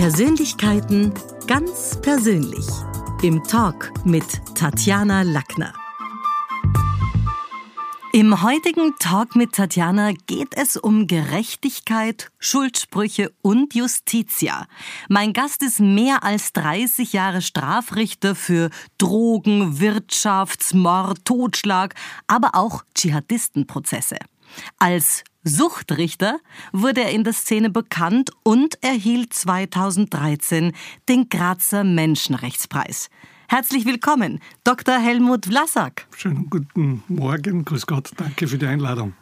Persönlichkeiten ganz persönlich. Im Talk mit Tatjana Lackner. Im heutigen Talk mit Tatjana geht es um Gerechtigkeit, Schuldsprüche und Justitia. Mein Gast ist mehr als 30 Jahre Strafrichter für Drogen, Wirtschaftsmord, Totschlag, aber auch Dschihadistenprozesse. Als Suchtrichter wurde er in der Szene bekannt und erhielt 2013 den Grazer Menschenrechtspreis. Herzlich willkommen, Dr. Helmut Vlasak. Schönen guten Morgen, grüß Gott, danke für die Einladung.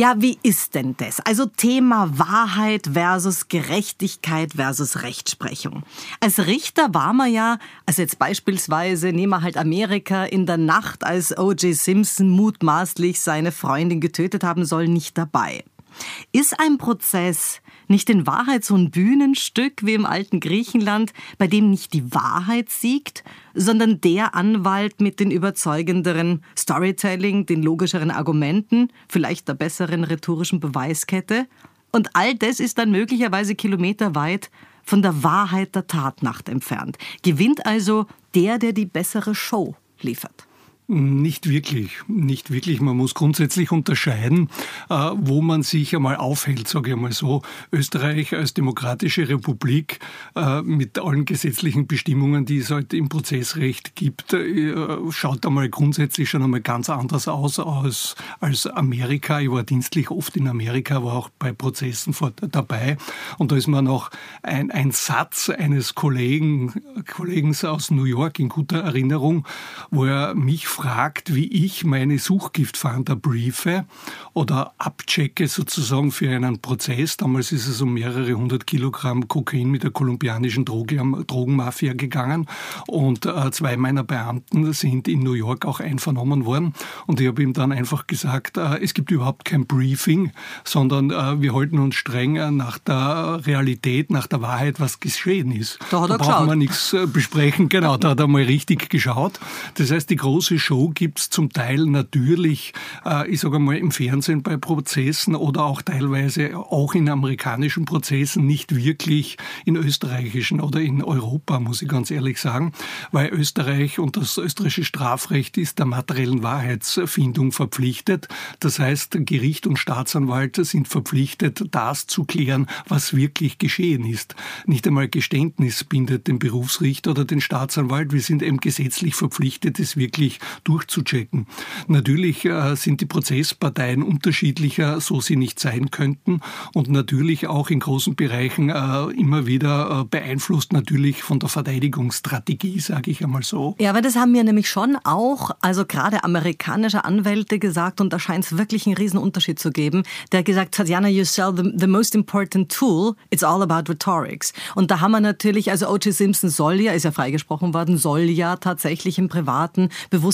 Ja, wie ist denn das? Also Thema Wahrheit versus Gerechtigkeit versus Rechtsprechung. Als Richter war man ja, also jetzt beispielsweise nehmen wir halt Amerika in der Nacht, als O.J. Simpson mutmaßlich seine Freundin getötet haben soll, nicht dabei. Ist ein Prozess nicht in Wahrheit so ein Bühnenstück wie im alten Griechenland, bei dem nicht die Wahrheit siegt, sondern der Anwalt mit den überzeugenderen Storytelling, den logischeren Argumenten, vielleicht der besseren rhetorischen Beweiskette? Und all das ist dann möglicherweise kilometerweit von der Wahrheit der Tatnacht entfernt. Gewinnt also der, der die bessere Show liefert. Nicht wirklich, nicht wirklich. Man muss grundsätzlich unterscheiden, äh, wo man sich einmal aufhält, sage ich einmal so. Österreich als demokratische Republik äh, mit allen gesetzlichen Bestimmungen, die es heute im Prozessrecht gibt, äh, schaut einmal grundsätzlich schon einmal ganz anders aus als, Amerika. Ich war dienstlich oft in Amerika, war auch bei Prozessen dabei. Und da ist mir noch ein, ein Satz eines Kollegen, Kollegen aus New York in guter Erinnerung, wo er mich fragt, wie ich meine Suchgiftfahnder briefe oder abchecke sozusagen für einen Prozess. Damals ist es um mehrere hundert Kilogramm Kokain mit der kolumbianischen Drogenmafia gegangen und äh, zwei meiner Beamten sind in New York auch einvernommen worden und ich habe ihm dann einfach gesagt, äh, es gibt überhaupt kein Briefing, sondern äh, wir halten uns streng nach der Realität, nach der Wahrheit, was geschehen ist. Da, hat da er brauchen geschaut. wir nichts besprechen. Genau, da hat er mal richtig geschaut. Das heißt, die große Show gibt es zum Teil natürlich, äh, ich sage mal, im Fernsehen bei Prozessen oder auch teilweise auch in amerikanischen Prozessen, nicht wirklich in österreichischen oder in Europa, muss ich ganz ehrlich sagen, weil Österreich und das österreichische Strafrecht ist der materiellen Wahrheitsfindung verpflichtet. Das heißt, Gericht und Staatsanwalt sind verpflichtet, das zu klären, was wirklich geschehen ist. Nicht einmal Geständnis bindet den Berufsrichter oder den Staatsanwalt. Wir sind eben gesetzlich verpflichtet, es wirklich durchzuchecken. Natürlich äh, sind die Prozessparteien unterschiedlicher, so sie nicht sein könnten und natürlich auch in großen Bereichen äh, immer wieder äh, beeinflusst natürlich von der Verteidigungsstrategie, sage ich einmal so. Ja, aber das haben mir nämlich schon auch, also gerade amerikanische Anwälte gesagt, und da scheint es wirklich einen riesen Unterschied zu geben, der gesagt hat, Jana, you sell the, the most important tool, it's all about rhetorics. Und da haben wir natürlich, also O.J. Simpson soll ja, ist ja freigesprochen worden, soll ja tatsächlich im privaten,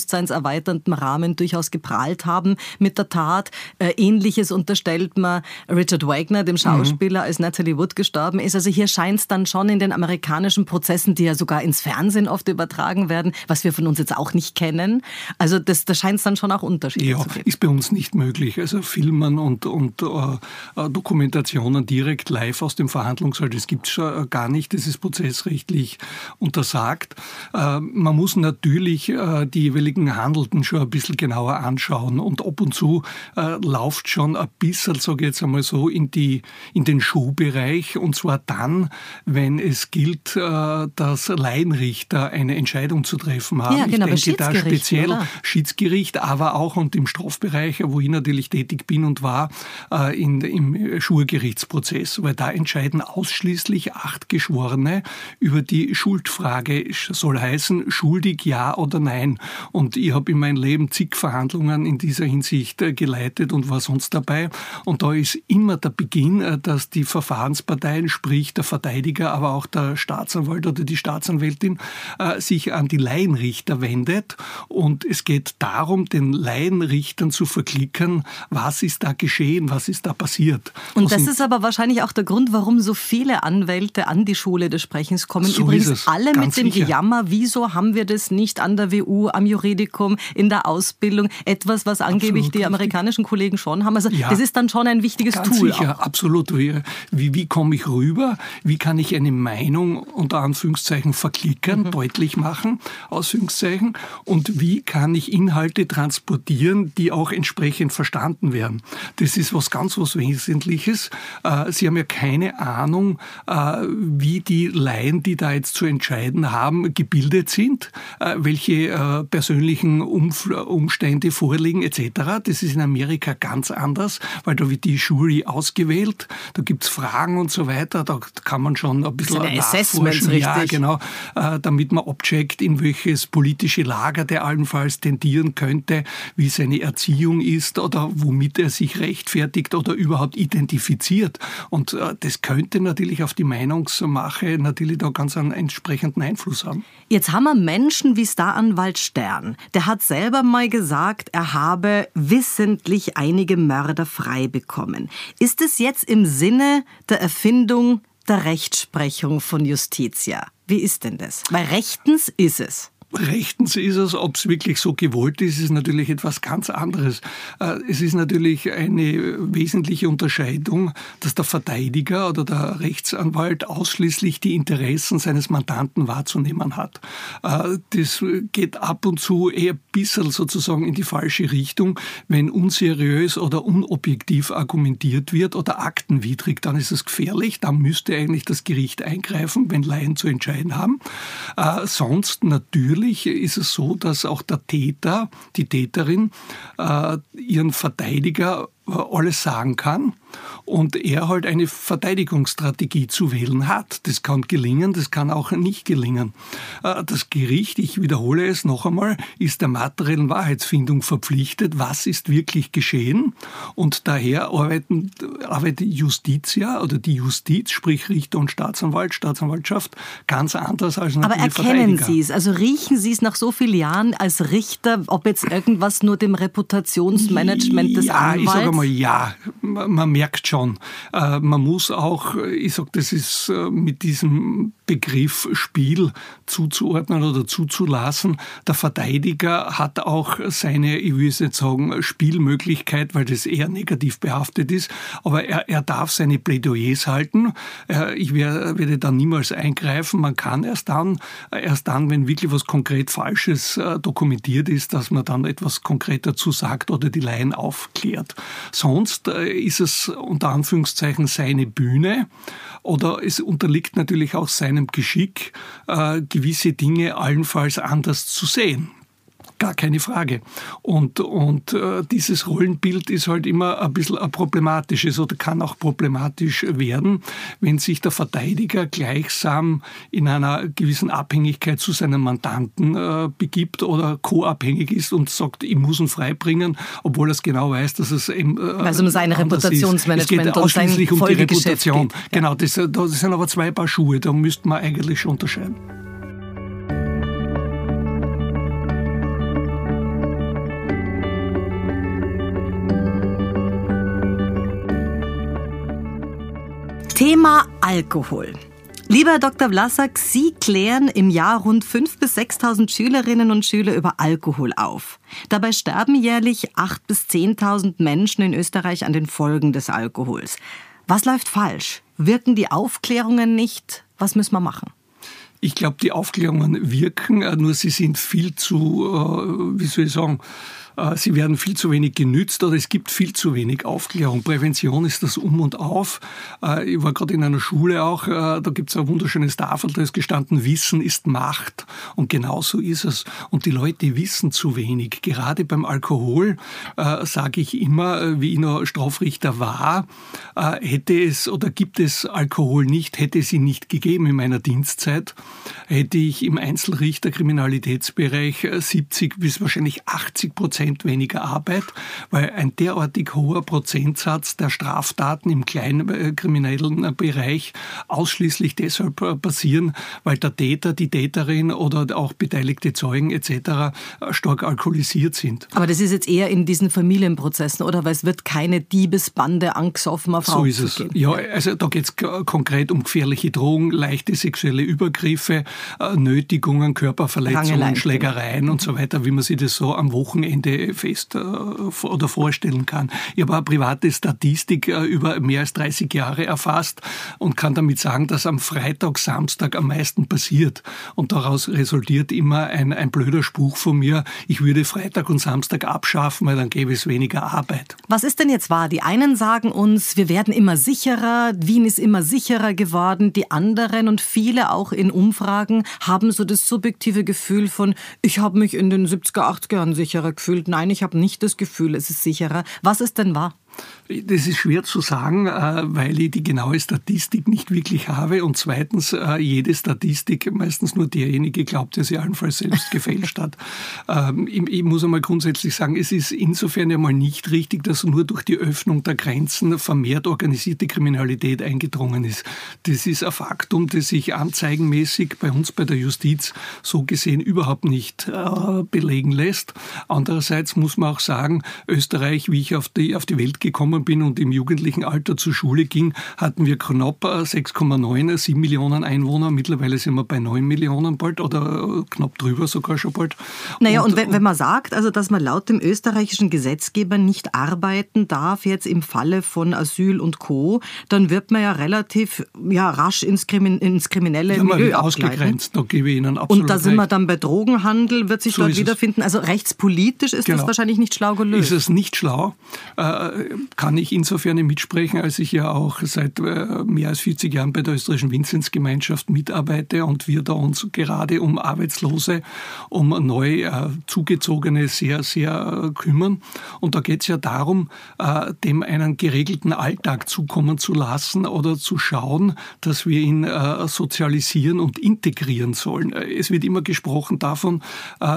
bewusstseinserweiternden Rahmen durchaus geprahlt haben mit der Tat. Äh, Ähnliches unterstellt man Richard Wagner, dem Schauspieler, als Natalie Wood gestorben ist. Also hier scheint es dann schon in den amerikanischen Prozessen, die ja sogar ins Fernsehen oft übertragen werden, was wir von uns jetzt auch nicht kennen. Also das, da scheint es dann schon auch Unterschiede Ja, zu geben. ist bei uns nicht möglich. Also Filmen und, und äh, Dokumentationen direkt live aus dem Verhandlungssaal, das gibt es äh, gar nicht. Das ist prozessrechtlich untersagt. Äh, man muss natürlich äh, die jeweiligen Handelten schon ein bisschen genauer anschauen und ab und zu äh, läuft schon ein bisschen, sage ich jetzt einmal so, in, die, in den Schuhbereich und zwar dann, wenn es gilt, äh, dass Laienrichter eine Entscheidung zu treffen haben. Ja, genau, ich denke da speziell oder? Schiedsgericht, aber auch und im Strafbereich, wo ich natürlich tätig bin und war, äh, in, im Schurgerichtsprozess, weil da entscheiden ausschließlich acht Geschworene über die Schuldfrage. Soll heißen, schuldig ja oder nein. Und ich habe in meinem Leben zig Verhandlungen in dieser Hinsicht äh, geleitet und war sonst dabei. Und da ist immer der Beginn, äh, dass die Verfahrensparteien, sprich der Verteidiger, aber auch der Staatsanwalt oder die Staatsanwältin, äh, sich an die Laienrichter wendet. Und es geht darum, den Laienrichtern zu verklickern, was ist da geschehen, was ist da passiert. Und das ist aber wahrscheinlich auch der Grund, warum so viele Anwälte an die Schule des Sprechens kommen. So Übrigens alle ganz mit dem sicher. Gejammer, wieso haben wir das nicht an der WU, am Juridischen Juridikum, in der Ausbildung, etwas, was angeblich Absolut die amerikanischen Kollegen schon haben. Also ja, das ist dann schon ein wichtiges ganz Tool. Sicher, auch. absolut. Wie, wie komme ich rüber? Wie kann ich eine Meinung unter Anführungszeichen verklickern, mhm. deutlich machen, Ausführungszeichen? Und wie kann ich Inhalte transportieren, die auch entsprechend verstanden werden? Das ist was ganz was Wesentliches. Äh, Sie haben ja keine Ahnung, äh, wie die Laien, die da jetzt zu entscheiden haben, gebildet sind, äh, welche persönlichen Umstände vorliegen etc. Das ist in Amerika ganz anders, weil da wird die Jury ausgewählt, da gibt's Fragen und so weiter, da kann man schon ein bisschen nachforschen. Ja, genau, damit man abcheckt, in welches politische Lager der allenfalls tendieren könnte, wie seine Erziehung ist oder womit er sich rechtfertigt oder überhaupt identifiziert. Und äh, das könnte natürlich auf die Meinungsmache natürlich da ganz einen entsprechenden Einfluss haben. Jetzt haben wir Menschen wie Staranwalt Stern. Der hat selber mal gesagt, er habe wissentlich einige Mörder frei bekommen. Ist es jetzt im Sinne der Erfindung der Rechtsprechung von Justitia? Wie ist denn das? Weil rechtens ist es. Rechtens ist es, ob es wirklich so gewollt ist, ist natürlich etwas ganz anderes. Äh, es ist natürlich eine wesentliche Unterscheidung, dass der Verteidiger oder der Rechtsanwalt ausschließlich die Interessen seines Mandanten wahrzunehmen hat. Äh, das geht ab und zu eher ein bisschen sozusagen in die falsche Richtung. Wenn unseriös oder unobjektiv argumentiert wird oder aktenwidrig, dann ist es gefährlich. Da müsste eigentlich das Gericht eingreifen, wenn Laien zu entscheiden haben. Äh, sonst natürlich natürlich ist es so, dass auch der Täter, die Täterin, äh, ihren Verteidiger alles sagen kann und er halt eine Verteidigungsstrategie zu wählen hat. Das kann gelingen, das kann auch nicht gelingen. Äh, das Gericht, ich wiederhole es noch einmal, ist der materiellen Wahrheitsfindung verpflichtet, was ist wirklich geschehen und daher arbeiten, arbeitet Justitia oder die Justiz, sprich Richter und Staatsanwalt, Staatsanwaltschaft, ganz anders als Aber erkennen Sie es, also riechen Sie es nach so vielen Jahren als Richter, ob jetzt irgendwas nur dem Reputationsmanagement des ja, Anwalts mal, ja, man merkt schon. Äh, man muss auch, ich sage, das ist äh, mit diesem Begriff Spiel zuzuordnen oder zuzulassen. Der Verteidiger hat auch seine, ich will jetzt sagen, Spielmöglichkeit, weil das eher negativ behaftet ist, aber er, er darf seine Plädoyers halten. Äh, ich werde da niemals eingreifen. Man kann erst dann, erst dann, wenn wirklich was konkret Falsches dokumentiert ist, dass man dann etwas konkret dazu sagt oder die Laien aufklärt. Sonst äh, ist es unter Anführungszeichen seine Bühne oder es unterliegt natürlich auch seinem Geschick, äh, gewisse Dinge allenfalls anders zu sehen gar keine Frage. Und, und äh, dieses Rollenbild ist halt immer ein bisschen ein problematisches oder kann auch problematisch werden, wenn sich der Verteidiger gleichsam in einer gewissen Abhängigkeit zu seinem Mandanten äh, begibt oder co-abhängig ist und sagt, ich muss ihn freibringen, obwohl er es genau weiß, dass es eben. Äh, also um sein Reputationsmanagement es geht ausschließlich um die Reputation. Geht, Genau, das, das sind aber zwei Paar Schuhe, da müsste man eigentlich schon unterscheiden. Thema Alkohol. Lieber Dr. Vlasak, Sie klären im Jahr rund 5.000 bis 6.000 Schülerinnen und Schüler über Alkohol auf. Dabei sterben jährlich 8.000 bis 10.000 Menschen in Österreich an den Folgen des Alkohols. Was läuft falsch? Wirken die Aufklärungen nicht? Was müssen wir machen? Ich glaube, die Aufklärungen wirken, äh, nur sie sind viel zu, äh, wie soll ich sagen, sie werden viel zu wenig genützt oder es gibt viel zu wenig Aufklärung. Prävention ist das Um und Auf. Äh, ich war gerade in einer Schule auch, äh, da gibt es ein wunderschönes Tafel, da ist gestanden, Wissen ist Macht. Und genau so ist es. Und die Leute wissen zu wenig. Gerade beim Alkohol sage ich immer, wie ich noch Strafrichter war, hätte es oder gibt es Alkohol nicht, hätte es ihn nicht gegeben in meiner Dienstzeit, hätte ich im Einzelrichter Kriminalitätsbereich 70 bis wahrscheinlich 80 Prozent weniger Arbeit, weil ein derartig hoher Prozentsatz der Straftaten im kleinkriminellen Bereich ausschließlich deshalb passieren, weil der Täter, die Täterin oder auch beteiligte Zeugen etc. stark alkoholisiert sind. Aber das ist jetzt eher in diesen Familienprozessen, oder? Weil es wird keine Diebesbande angesoffen auf So ist es. Ja, also da geht es konkret um gefährliche Drogen, leichte sexuelle Übergriffe, äh, Nötigungen, Körperverletzungen, Schlägereien und so weiter, wie man sich das so am Wochenende fest äh, oder vorstellen kann. Ich habe eine private Statistik äh, über mehr als 30 Jahre erfasst und kann damit sagen, dass am Freitag, Samstag am meisten passiert. Und daraus resultiert immer ein, ein blöder Spruch von mir, ich würde Freitag und Samstag abschaffen, weil dann gäbe es weniger Arbeit. Was ist denn jetzt wahr? Die einen sagen uns, wir werden immer sicherer, Wien ist immer sicherer geworden. Die anderen und viele auch in Umfragen haben so das subjektive Gefühl von, ich habe mich in den 70er, 80er Jahren sicherer gefühlt. Nein, ich habe nicht das Gefühl, es ist sicherer. Was ist denn wahr? Das ist schwer zu sagen, äh, weil ich die genaue Statistik nicht wirklich habe und zweitens äh, jede Statistik meistens nur derjenige glaubt, der sie allenfalls selbst gefälscht hat. Ähm, ich muss einmal grundsätzlich sagen, es ist insofern einmal nicht richtig, dass nur durch die Öffnung der Grenzen vermehrt organisierte Kriminalität eingedrungen ist. Das ist ein Faktum, das sich anzeigenmäßig bei uns bei der Justiz so gesehen überhaupt nicht äh, belegen lässt. Andererseits muss man auch sagen, Österreich, wie ich auf die, auf die Welt gekommen bin und im jugendlichen Alter zur Schule ging, hatten wir knapp 6,9, 7 Millionen Einwohner. Mittlerweile sind wir bei 9 Millionen bald oder knapp drüber sogar schon bald. Naja, und, und wenn, wenn man sagt, also dass man laut dem österreichischen Gesetzgeber nicht arbeiten darf, jetzt im Falle von Asyl und Co., dann wird man ja relativ ja, rasch ins, Krimin ins kriminelle ja, Milieu ausgegrenzt, da gebe ich Ihnen absolut Und da sind recht. wir dann bei Drogenhandel, wird sich so dort wiederfinden. Also rechtspolitisch ist genau. das wahrscheinlich nicht schlau gelöst. Ist es nicht schlau. Äh, kann ich insofern mitsprechen, als ich ja auch seit äh, mehr als 40 Jahren bei der österreichischen Vinzenzgemeinschaft mitarbeite und wir da uns gerade um Arbeitslose, um neu äh, zugezogene sehr, sehr äh, kümmern. Und da geht es ja darum, dem einen geregelten Alltag zukommen zu lassen oder zu schauen, dass wir ihn sozialisieren und integrieren sollen. Es wird immer gesprochen davon,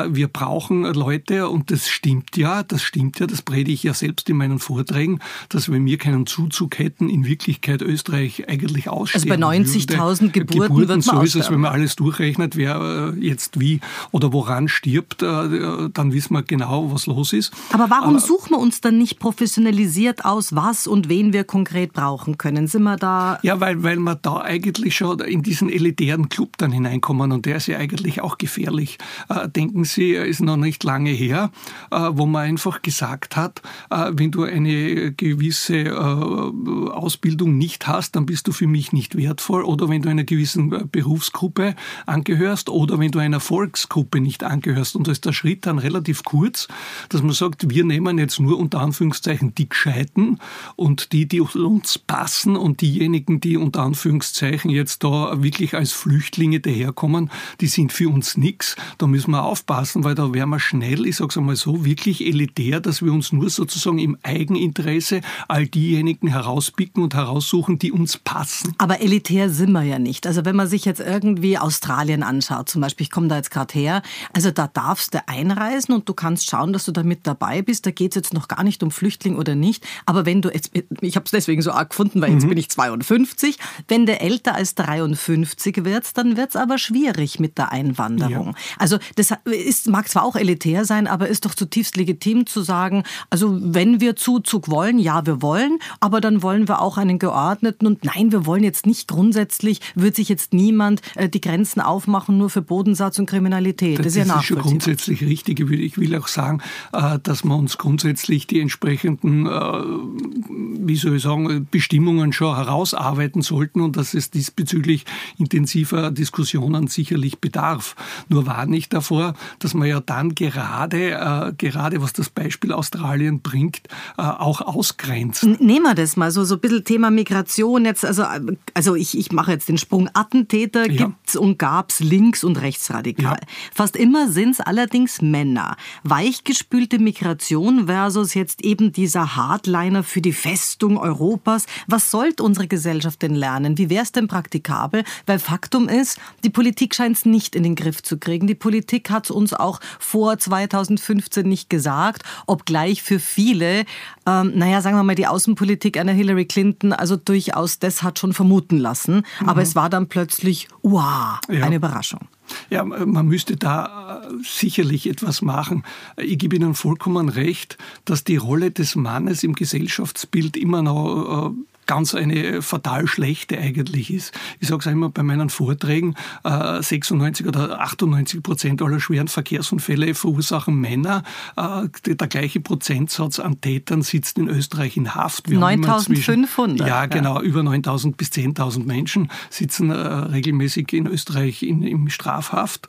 wir brauchen Leute und das stimmt ja, das stimmt ja, das predige ich ja selbst in meinen Vorträgen dass wenn wir keinen Zuzug hätten, in Wirklichkeit Österreich eigentlich ausstehen Also bei 90.000 Geburten, Geburten wird man So ist es, wenn man alles durchrechnet, wer äh, jetzt wie oder woran stirbt, äh, dann wissen wir genau, was los ist. Aber warum Aber, suchen wir uns dann nicht professionalisiert aus, was und wen wir konkret brauchen können? Sind wir da... Ja, weil, weil wir da eigentlich schon in diesen elitären Club dann hineinkommen und der ist ja eigentlich auch gefährlich. Äh, denken Sie, ist noch nicht lange her, wo man einfach gesagt hat, wenn du eine gewisse äh, Ausbildung nicht hast, dann bist du für mich nicht wertvoll. Oder wenn du einer gewissen äh, Berufsgruppe angehörst oder wenn du einer Volksgruppe nicht angehörst. Und da ist der Schritt dann relativ kurz, dass man sagt, wir nehmen jetzt nur unter Anführungszeichen die Gescheiten und die, die uns passen und diejenigen, die unter Anführungszeichen jetzt da wirklich als Flüchtlinge daherkommen, die sind für uns nichts. Da müssen wir aufpassen, weil da wären wir schnell, ich sage es einmal so, wirklich elitär, dass wir uns nur sozusagen im Eigeninteresse All diejenigen herauspicken und heraussuchen, die uns passen. Aber elitär sind wir ja nicht. Also wenn man sich jetzt irgendwie Australien anschaut, zum Beispiel, ich komme da jetzt gerade her, also da darfst du einreisen und du kannst schauen, dass du da mit dabei bist. Da geht es jetzt noch gar nicht um Flüchtling oder nicht. Aber wenn du jetzt, ich habe es deswegen so arg gefunden, weil jetzt mhm. bin ich 52, wenn du älter als 53 wirst, dann wird es aber schwierig mit der Einwanderung. Ja. Also das ist, mag zwar auch elitär sein, aber ist doch zutiefst legitim zu sagen, also wenn wir Zuzug wollen, ja, wir wollen, aber dann wollen wir auch einen geordneten und nein, wir wollen jetzt nicht grundsätzlich, wird sich jetzt niemand äh, die Grenzen aufmachen nur für Bodensatz und Kriminalität. Das, das ist ja ist schon grundsätzlich richtig. Ich will auch sagen, äh, dass wir uns grundsätzlich die entsprechenden, äh, wie soll ich sagen, Bestimmungen schon herausarbeiten sollten und dass es diesbezüglich intensiver Diskussionen sicherlich bedarf. Nur warne ich davor, dass man ja dann gerade, gerade was das Beispiel Australien bringt, auch auch ausgrenzt. Nehmen wir das mal, so, so ein bisschen Thema Migration jetzt. Also, also ich, ich mache jetzt den Sprung. Attentäter ja. gibt's und gab's links- und rechtsradikal. Ja. Fast immer sind's allerdings Männer. Weichgespülte Migration versus jetzt eben dieser Hardliner für die Festung Europas. Was sollte unsere Gesellschaft denn lernen? Wie wäre es denn praktikabel? Weil Faktum ist, die Politik scheint es nicht in den Griff zu kriegen. Die Politik hat es uns auch vor 2015 nicht gesagt, obgleich für viele, ähm, naja, sagen wir mal, die Außenpolitik einer Hillary Clinton also durchaus das hat schon vermuten lassen. Mhm. Aber es war dann plötzlich, wow, ja. eine Überraschung. Ja, man müsste da äh, sicherlich etwas machen. Ich gebe Ihnen vollkommen recht, dass die Rolle des Mannes im Gesellschaftsbild immer noch äh, ganz eine fatal schlechte eigentlich ist. Ich sage es immer bei meinen Vorträgen, 96 äh, oder 98 Prozent aller schweren Verkehrsunfälle verursachen Männer. Äh, der gleiche Prozentsatz an Tätern sitzt in Österreich in Haft. 9500. Ja, genau, ja. über 9000 bis 10.000 Menschen sitzen äh, regelmäßig in Österreich in, in Strafhaft.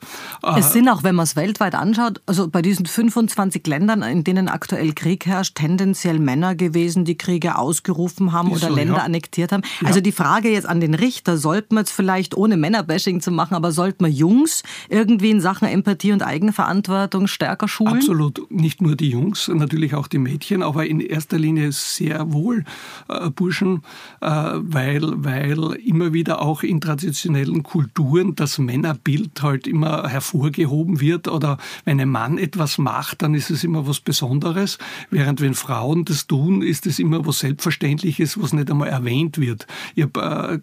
Es sind auch, wenn man es weltweit anschaut, also bei diesen 25 Ländern, in denen aktuell Krieg herrscht, tendenziell Männer gewesen, die Kriege ausgerufen haben oder so, Länder Länder annektiert haben. Ja. Also die Frage jetzt an den Richter, sollten wir jetzt vielleicht, ohne Männerbashing zu machen, aber sollten wir Jungs irgendwie in Sachen Empathie und Eigenverantwortung stärker schulen? Absolut. Nicht nur die Jungs, natürlich auch die Mädchen, aber in erster Linie sehr wohl äh, Burschen, äh, weil, weil immer wieder auch in traditionellen Kulturen das Männerbild halt immer hervorgehoben wird oder wenn ein Mann etwas macht, dann ist es immer was Besonderes, während wenn Frauen das tun, ist es immer was Selbstverständliches, was nicht einmal einmal erwähnt wird. Ich hab, äh,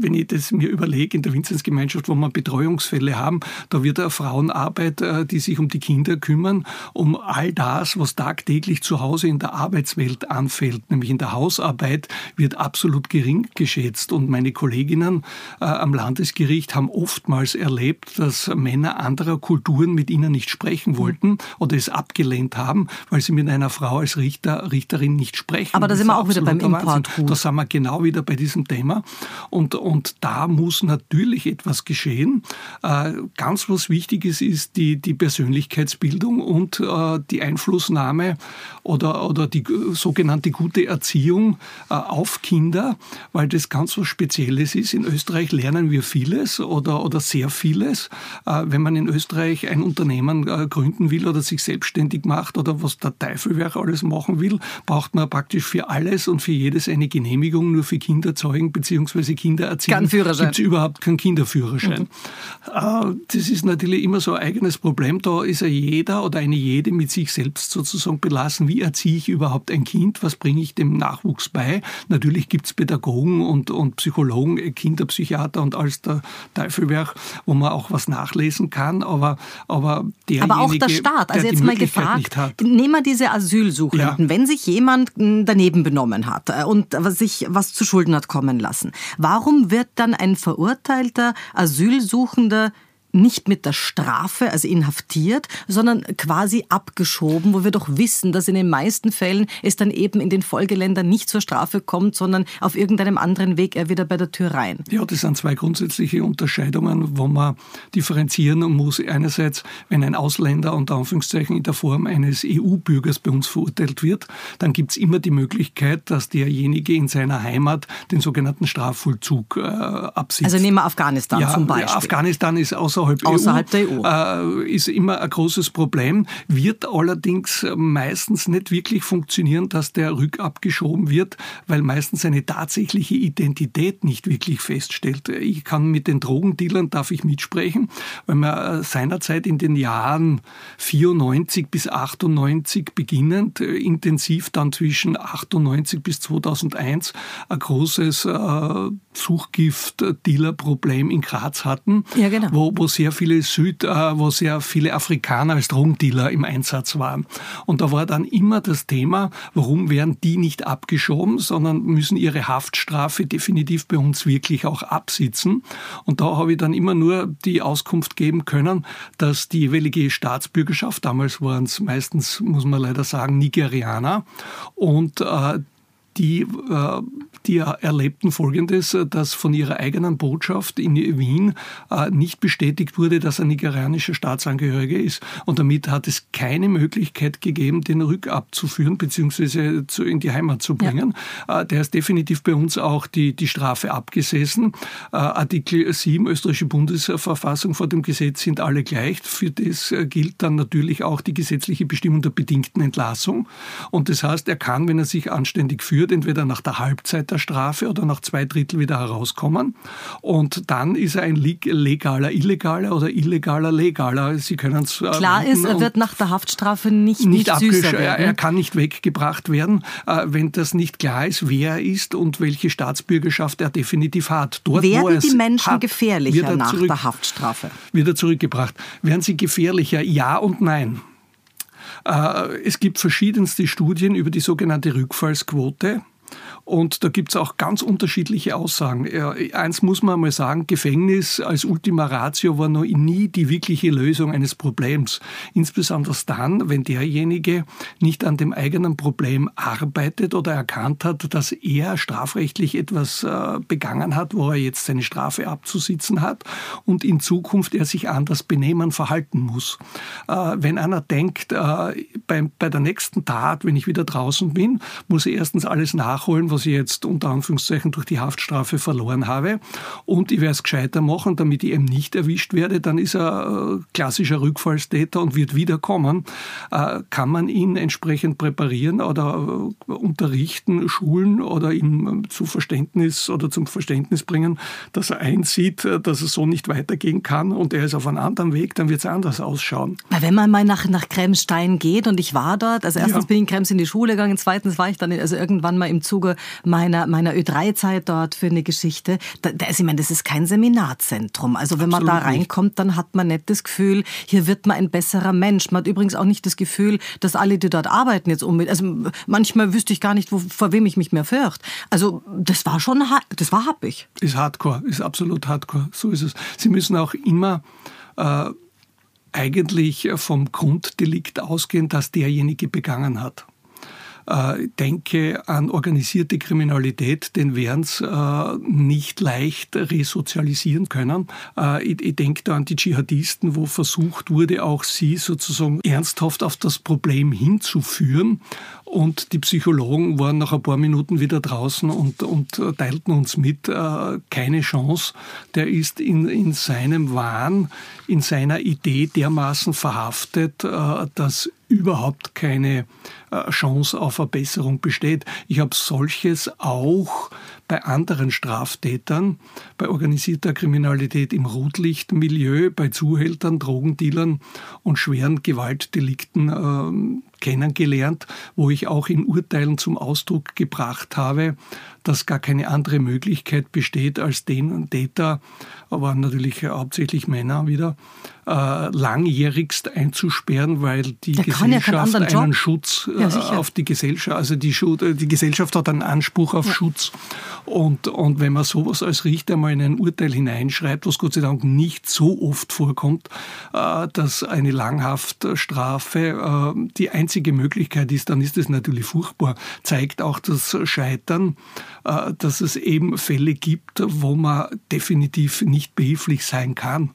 wenn ich das mir überlege, in der Vinzenzgemeinschaft, wo wir Betreuungsfälle haben, da wird eine Frauenarbeit, äh, die sich um die Kinder kümmern, um all das, was tagtäglich zu Hause in der Arbeitswelt anfällt, nämlich in der Hausarbeit, wird absolut gering geschätzt. Und meine Kolleginnen äh, am Landesgericht haben oftmals erlebt, dass Männer anderer Kulturen mit ihnen nicht sprechen wollten oder es abgelehnt haben, weil sie mit einer Frau als Richter, Richterin nicht sprechen. Aber da sind wir auch wieder beim Import da sind wir genau wieder bei diesem Thema. Und, und da muss natürlich etwas geschehen. Äh, ganz was Wichtiges ist die, die Persönlichkeitsbildung und äh, die Einflussnahme oder, oder die sogenannte gute Erziehung äh, auf Kinder, weil das ganz was Spezielles ist. In Österreich lernen wir vieles oder, oder sehr vieles. Wenn man in Österreich ein Unternehmen gründen will oder sich selbstständig macht oder was der Teufelwerk alles machen will, braucht man praktisch für alles und für jedes eine Genehmigung nur für Kinderzeugen bzw. Kindererziehung. Gibt es überhaupt keinen Kinderführerschein. Mhm. Das ist natürlich immer so ein eigenes Problem. Da ist ja jeder oder eine jede mit sich selbst sozusagen belassen. Wie erziehe ich überhaupt ein Kind? Was bringe ich dem Nachwuchs bei? Natürlich gibt es Pädagogen und, und Psychologen, äh, Kinderpsychiater und alles der Teufelwerk, wo man auch was nachlesen kann. Aber, aber derjenige, Aber auch der Staat. Also jetzt mal gefragt, nehmen wir diese Asylsuchenden. Ja. Wenn sich jemand hm, daneben benommen hat äh, und sich was zu Schulden hat kommen lassen. Warum wird dann ein verurteilter Asylsuchender nicht mit der Strafe, also inhaftiert, sondern quasi abgeschoben, wo wir doch wissen, dass in den meisten Fällen es dann eben in den Folgeländern nicht zur Strafe kommt, sondern auf irgendeinem anderen Weg er wieder bei der Tür rein. Ja, das sind zwei grundsätzliche Unterscheidungen, wo man differenzieren muss. Einerseits, wenn ein Ausländer unter Anführungszeichen in der Form eines EU-Bürgers bei uns verurteilt wird, dann gibt es immer die Möglichkeit, dass derjenige in seiner Heimat den sogenannten Strafvollzug äh, absitzt. Also nehmen wir Afghanistan ja, zum Beispiel. Afghanistan ist außer außerhalb, außerhalb EU, der EU. Äh, ist immer ein großes Problem, wird allerdings meistens nicht wirklich funktionieren, dass der rückabgeschoben wird, weil meistens seine tatsächliche Identität nicht wirklich feststellt. Ich kann mit den Drogendealern, darf ich mitsprechen, weil wir äh, seinerzeit in den Jahren 94 bis 98 beginnend, äh, intensiv dann zwischen 98 bis 2001 ein großes äh, Suchgift-Dealer-Problem in Graz hatten, ja, genau. wo, wo sehr viele Süd, äh, wo sehr viele Afrikaner als Drogendealer im Einsatz waren. Und da war dann immer das Thema, warum werden die nicht abgeschoben, sondern müssen ihre Haftstrafe definitiv bei uns wirklich auch absitzen. Und da habe ich dann immer nur die Auskunft geben können, dass die jeweilige Staatsbürgerschaft, damals waren es meistens, muss man leider sagen, Nigerianer, und äh, die, äh, die erlebten Folgendes, dass von ihrer eigenen Botschaft in Wien äh, nicht bestätigt wurde, dass er nigerianischer Staatsangehöriger ist. Und damit hat es keine Möglichkeit gegeben, den rückabzuführen bzw. in die Heimat zu bringen. Ja. Äh, der ist definitiv bei uns auch die, die Strafe abgesessen. Artikel 7 österreichische Bundesverfassung vor dem Gesetz sind alle gleich. Für das gilt dann natürlich auch die gesetzliche Bestimmung der bedingten Entlassung. Und das heißt, er kann, wenn er sich anständig führt, entweder nach der Halbzeit der Strafe oder nach zwei Drittel wieder herauskommen. Und dann ist er ein legaler Illegaler oder illegaler Legaler. Sie können es. Äh, Klar ist, er wird nach der Haftstrafe nicht, nicht, nicht süßer werden. Er kann nicht weggebracht werden, äh, wenn das nicht klar ist, wer er ist und welche Staatsbürgerschaft er definitiv hat. Dort, Werden die Menschen hat, gefährlicher nach zurück, der Haftstrafe? Wieder zurückgebracht. Werden sie gefährlicher? Ja und nein. Äh, es gibt verschiedenste Studien über die sogenannte Rückfallsquote. Und da gibt es auch ganz unterschiedliche Aussagen. Eins muss man mal sagen, Gefängnis als Ultima Ratio war noch nie die wirkliche Lösung eines Problems. Insbesondere dann, wenn derjenige nicht an dem eigenen Problem arbeitet oder erkannt hat, dass er strafrechtlich etwas äh, begangen hat, wo er jetzt seine Strafe abzusitzen hat und in Zukunft er sich anders benehmen, verhalten muss. Äh, wenn einer denkt, äh, bei, bei der nächsten Tat, wenn ich wieder draußen bin, muss er erstens alles nachholen, was ich jetzt unter Anführungszeichen durch die Haftstrafe verloren habe. Und ich werde es gescheiter machen, damit ich eben nicht erwischt werde. Dann ist er äh, klassischer Rückfallstäter und wird wiederkommen. Äh, kann man ihn entsprechend präparieren oder äh, unterrichten, schulen oder ihm zu Verständnis oder zum Verständnis bringen, dass er einsieht, dass es so nicht weitergehen kann und er ist auf einem anderen Weg, dann wird es anders ausschauen. Wenn man mal nach, nach Kremstein geht und ich war dort, also erstens ja. bin ich in Krems in die Schule gegangen, zweitens war ich dann also irgendwann mal im Zuge meiner, meiner Ö3-Zeit dort für eine Geschichte. Da, da ist, ich meine, das ist kein Seminarzentrum. Also wenn Absolut man da reinkommt, nicht. dann hat man nicht das Gefühl, hier wird man ein besserer Mensch. Man hat übrigens auch nicht das Gefühl, dass alle, die dort arbeiten, jetzt unbedingt, also manchmal wüsste ich gar nicht, wo, vor wem ich mich mehr fürcht. Also das war schon, das war happig. Ist Hardcore, ist absolut Hardcore. So ist es. Sie müssen auch immer äh, eigentlich vom Grunddelikt ausgehen, dass derjenige begangen hat äh, denke an organisierte Kriminalität, den werden es äh, nicht leicht resozialisieren können. Äh, ich, denke da an die Dschihadisten, wo versucht wurde, auch sie sozusagen ernsthaft auf das Problem hinzuführen. Und die Psychologen waren nach ein paar Minuten wieder draußen und, und teilten uns mit, äh, keine Chance. Der ist in, in seinem Wahn, in seiner Idee dermaßen verhaftet, äh, dass überhaupt keine äh, Chance auf Verbesserung besteht. Ich habe solches auch bei anderen Straftätern, bei organisierter Kriminalität im Rotlichtmilieu, bei Zuhältern, Drogendealern und schweren Gewaltdelikten äh, kennengelernt, wo ich auch in Urteilen zum Ausdruck gebracht habe, dass gar keine andere Möglichkeit besteht, als den Täter, aber natürlich hauptsächlich Männer wieder, äh, langjährigst einzusperren, weil die Der Gesellschaft ja einen Schutz äh, ja, auf die Gesellschaft, also die, die, Gesellschaft hat einen Anspruch auf ja. Schutz. Und, und wenn man sowas als Richter mal in ein Urteil hineinschreibt, was Gott sei Dank nicht so oft vorkommt, äh, dass eine Langhaftstrafe äh, die einzige Möglichkeit ist, dann ist es natürlich furchtbar. Zeigt auch das Scheitern, äh, dass es eben Fälle gibt, wo man definitiv nicht behilflich sein kann.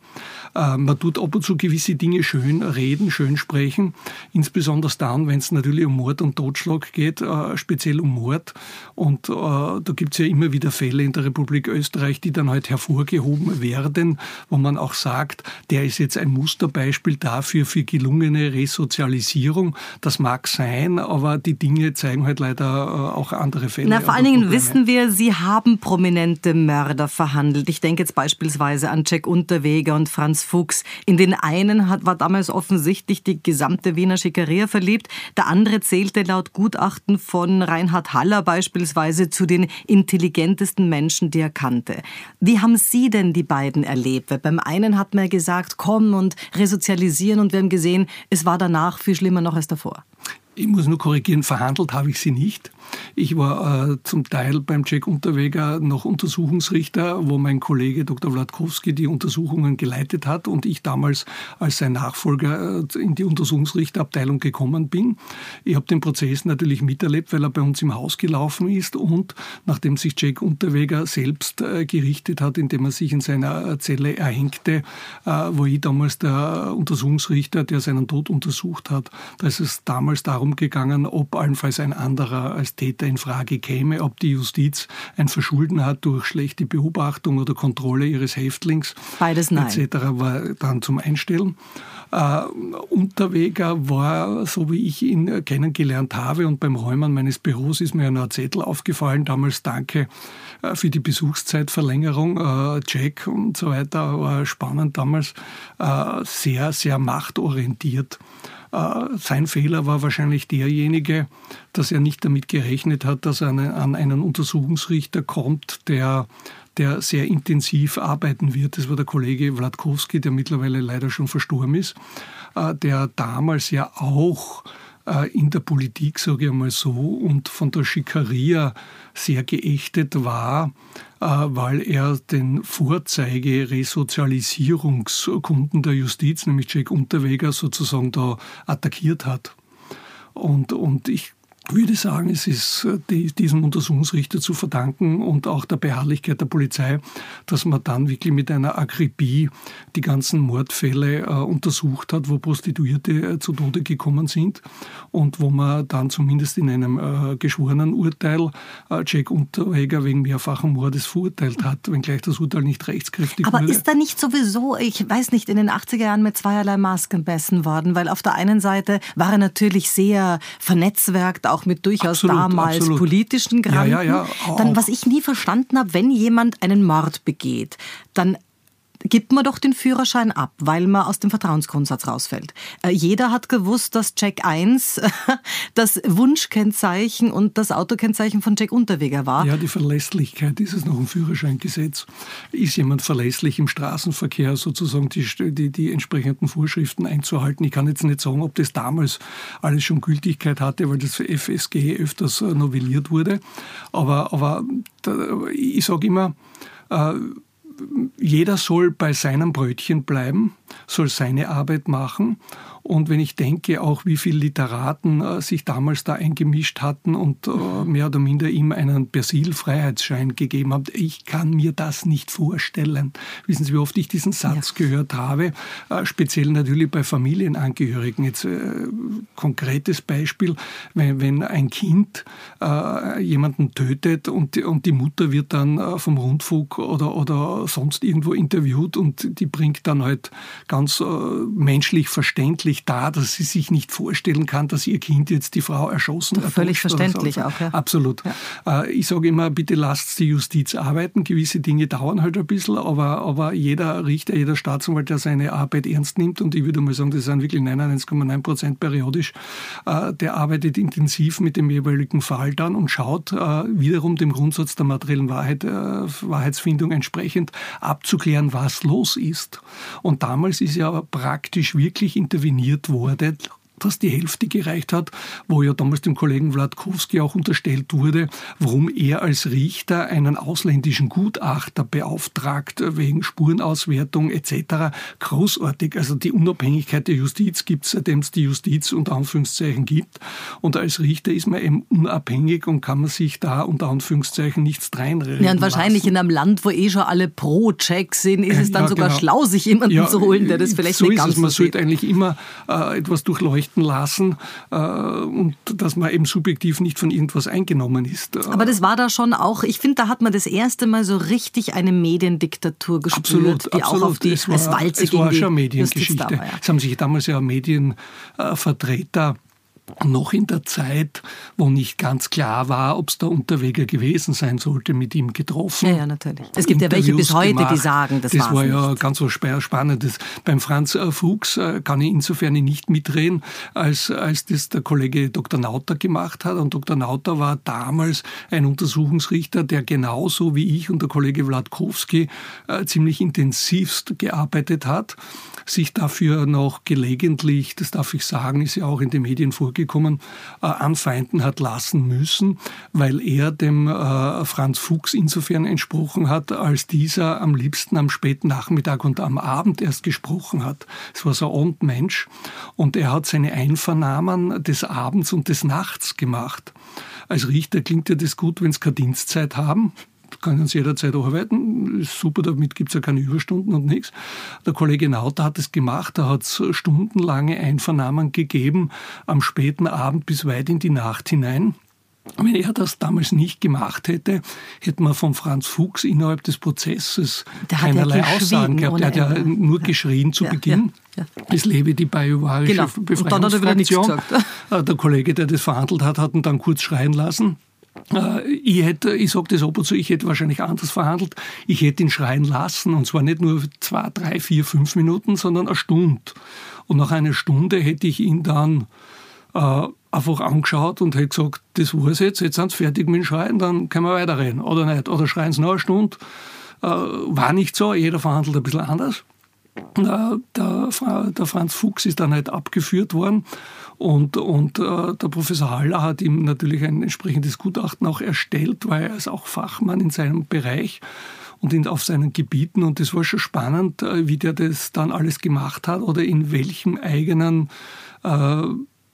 Äh, man tut ab und zu gewisse Dinge schön reden, schön sprechen, insbesondere dann, wenn es natürlich um Mord und Totschlag geht, äh, speziell um Mord. Und da gibt es ja immer wieder Fälle in der Republik Österreich, die dann halt hervorgehoben werden, wo man auch sagt, der ist jetzt ein Musterbeispiel dafür für gelungene Resozialisierung. Das mag sein, aber die Dinge zeigen halt leider auch andere Fälle. Na, vor allen Dingen wissen wir, Sie haben prominente Mörder verhandelt. Ich denke jetzt beispielsweise an Jack Unterweger und Franz Fuchs. In den einen hat, war damals offensichtlich die gesamte Wiener Schickeria verliebt. Der andere zählte laut Gutachten von Reinhard Haller beispielsweise zu den intelligentesten Menschen, die er kannte. Wie haben Sie denn die beiden erlebt? Weil beim einen hat man gesagt, komm und resozialisieren und wir haben gesehen, es war danach viel schlimmer noch als davor. Ich muss nur korrigieren, verhandelt habe ich sie nicht. Ich war äh, zum Teil beim Jack Unterweger noch Untersuchungsrichter, wo mein Kollege Dr. Wladkowski die Untersuchungen geleitet hat und ich damals als sein Nachfolger äh, in die Untersuchungsrichterabteilung gekommen bin. Ich habe den Prozess natürlich miterlebt, weil er bei uns im Haus gelaufen ist und nachdem sich Jack Unterweger selbst äh, gerichtet hat, indem er sich in seiner Zelle erhängte, äh, wo ich damals der Untersuchungsrichter, der seinen Tod untersucht hat, da ist es damals darum gegangen, ob allenfalls ein anderer als Täter in Frage käme, ob die Justiz ein Verschulden hat durch schlechte Beobachtung oder Kontrolle ihres Häftlings. Beides nein. Etc. war dann zum Einstellen. Äh, Unterweger war, so wie ich ihn kennengelernt habe, und beim Räumen meines Büros ist mir ein Zettel aufgefallen, damals danke äh, für die Besuchszeitverlängerung, äh, Jack und so weiter, war spannend damals, äh, sehr, sehr machtorientiert. Äh, sein Fehler war wahrscheinlich derjenige, dass er nicht damit gerechnet hat, dass er an einen Untersuchungsrichter kommt, der der sehr intensiv arbeiten wird. Das war der Kollege Wladkowski, der mittlerweile leider schon verstorben ist, äh, der damals ja auch äh, in der Politik, sage ich einmal so, und von der Schikaria sehr geächtet war, äh, weil er den Vorzeige-Resozialisierungskunden der Justiz, nämlich Jack Unterweger, sozusagen da attackiert hat. Und, und ich würde sagen, es ist äh, diesem Untersuchungsrichter zu verdanken und auch der Beharrlichkeit der Polizei, dass man dann wirklich mit einer Akribie die ganzen Mordfälle äh, untersucht hat, wo Prostituierte äh, zu Tode gekommen sind und wo man dann zumindest in einem geschworenen Urteil Jack Unterweger wegen mehrfachen Mordes verurteilt hat, wenngleich das Urteil nicht rechtskräftig Aber wurde. Aber ist da nicht sowieso, ich weiß nicht, in den 80er Jahren mit zweierlei Maß gemessen worden? Weil auf der einen Seite war er natürlich sehr vernetzwerkt, auch auch mit durchaus absolut, damals absolut. politischen Granten. Ja, ja, ja, dann, was ich nie verstanden habe, wenn jemand einen Mord begeht, dann gibt man doch den Führerschein ab, weil man aus dem Vertrauensgrundsatz rausfällt. Äh, jeder hat gewusst, dass Jack 1 das Wunschkennzeichen und das Autokennzeichen von Jack Unterweger war. Ja, die Verlässlichkeit ist es noch im Führerscheingesetz. Ist jemand verlässlich im Straßenverkehr sozusagen die, die, die entsprechenden Vorschriften einzuhalten? Ich kann jetzt nicht sagen, ob das damals alles schon Gültigkeit hatte, weil das FSG öfters äh, novelliert wurde. Aber, aber ich sage immer, äh, jeder soll bei seinem Brötchen bleiben, soll seine Arbeit machen und wenn ich denke, auch wie viele Literaten äh, sich damals da eingemischt hatten und äh, mehr oder minder ihm einen Persil-Freiheitsschein gegeben haben, ich kann mir das nicht vorstellen. Wissen Sie, wie oft ich diesen Satz ja. gehört habe? Äh, speziell natürlich bei Familienangehörigen. Jetzt äh, konkretes Beispiel, wenn, wenn ein Kind äh, jemanden tötet und, und die Mutter wird dann äh, vom Rundfunk oder, oder sonst irgendwo interviewt und die bringt dann halt ganz menschlich verständlich völlig da, dass sie sich nicht vorstellen kann, dass ihr Kind jetzt die Frau erschossen hat. Völlig verständlich so. auch, ja. Absolut. Ja. Äh, ich sage immer, bitte lasst die Justiz arbeiten. Gewisse Dinge dauern halt ein bisschen, aber, aber jeder Richter, jeder Staatsanwalt, der seine Arbeit ernst nimmt, und ich würde mal sagen, das sind wirklich 99,9 Prozent periodisch, äh, der arbeitet intensiv mit dem jeweiligen Fall dann und schaut äh, wiederum dem Grundsatz der materiellen Wahrheit, Wahrheitsfindung entsprechend abzuklären, was los ist. Und damals ist ja praktisch wirklich interveniert informiert wurde dass die Hälfte gereicht hat, wo ja damals dem Kollegen Wladkowski auch unterstellt wurde, warum er als Richter einen ausländischen Gutachter beauftragt wegen Spurenauswertung etc. Großartig. Also die Unabhängigkeit der Justiz gibt es, seitdem es die Justiz unter Anführungszeichen gibt. Und als Richter ist man eben unabhängig und kann man sich da unter Anführungszeichen nichts reinreden. Ja, und wahrscheinlich lassen. in einem Land, wo eh schon alle pro-Check sind, ist es dann ja, sogar genau. schlau, sich jemanden ja, zu holen, der das vielleicht so nicht ganz ist es. Man sollte eigentlich immer äh, etwas durchleuchten berichten lassen äh, und dass man eben subjektiv nicht von irgendwas eingenommen ist. Aber das war da schon auch, ich finde, da hat man das erste Mal so richtig eine Mediendiktatur gespürt, absolut, die absolut. auch auf die es war, es war schon Mediengeschichte. War, ja. Es haben sich damals ja Medienvertreter noch in der Zeit, wo nicht ganz klar war, ob es der Unterweger gewesen sein sollte, mit ihm getroffen. Ja, ja, natürlich. Es gibt Interviews ja welche bis heute, gemacht. die sagen, das, das war ja nicht. ganz so Spannendes. Beim Franz äh, Fuchs äh, kann ich insofern nicht mitreden, als, als das der Kollege Dr. Nauter gemacht hat. Und Dr. Nauter war damals ein Untersuchungsrichter, der genauso wie ich und der Kollege Wladkowski äh, ziemlich intensivst gearbeitet hat, sich dafür noch gelegentlich, das darf ich sagen, ist ja auch in den Medien vorgekommen, zurückgekommen, äh, anfeinden hat lassen müssen, weil er dem äh, Franz Fuchs insofern entsprochen hat, als dieser am liebsten am späten Nachmittag und am Abend erst gesprochen hat. Es war so ein Abendmensch und er hat seine Einvernahmen des Abends und des Nachts gemacht. Als Richter klingt ja das gut, wenn sie keine Dienstzeit haben können Sie jederzeit arbeiten. Ist super, damit gibt es ja keine Überstunden und nichts. Der Kollege Nauter hat es gemacht, da hat es stundenlange Einvernahmen gegeben, am späten Abend bis weit in die Nacht hinein. Wenn er das damals nicht gemacht hätte, hätte man von Franz Fuchs innerhalb des Prozesses keinerlei Aussagen gehabt. Er hat ja nur geschrien zu ja, Beginn. Ja. Es lebe die bajuwarische genau. Befreiungsfraktion. Äh, der Kollege, der das verhandelt hat, hat ihn dann kurz schreien lassen. Äh, ich hätte, ich sage das ab und zu, ich hätte wahrscheinlich anders verhandelt. Ich hätte ihn schreien lassen und zwar nicht nur zwei, drei, vier, fünf Minuten, sondern eine Stunde. Und nach einer Stunde hätte ich ihn dann äh, einfach angeschaut und hätte gesagt, das war's jetzt, jetzt sind sie fertig mit dem Schreien, dann können wir weiterreden. Oder nicht? Oder schreien sie noch eine Stunde. Äh, war nicht so, jeder verhandelt ein bisschen anders. Äh, der, der Franz Fuchs ist dann halt abgeführt worden und, und äh, der Professor Haller hat ihm natürlich ein entsprechendes Gutachten auch erstellt, weil er ist auch Fachmann in seinem Bereich und in, auf seinen Gebieten. Und das war schon spannend, äh, wie der das dann alles gemacht hat oder in welchem eigenen äh,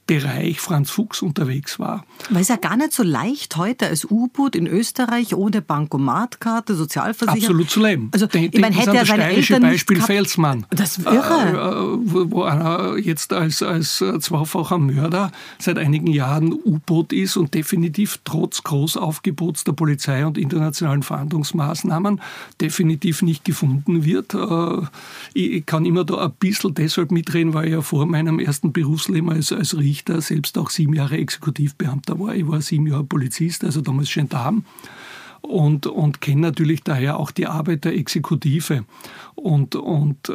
Bereich Franz Fuchs unterwegs war. Weil es ja gar nicht so leicht heute als U-Boot in Österreich ohne Bankomatkarte, Sozialversicherung. Absolut zu leben. Also, Den, ich meine, hätte er seine Eltern Beispiel Felsmann. Das ist irre. Äh, wo, wo einer jetzt als, als zweifacher Mörder seit einigen Jahren U-Boot ist und definitiv trotz Großaufgebots der Polizei und internationalen Fahndungsmaßnahmen definitiv nicht gefunden wird. Äh, ich kann immer da ein bisschen deshalb mitreden, weil ich ja vor meinem ersten Berufsleben als, als Richter selbst auch sieben Jahre Exekutivbeamter war. Ich war sieben Jahre Polizist, also damals Gendarm und, und kenne natürlich daher auch die Arbeit der Exekutive. Und, und äh,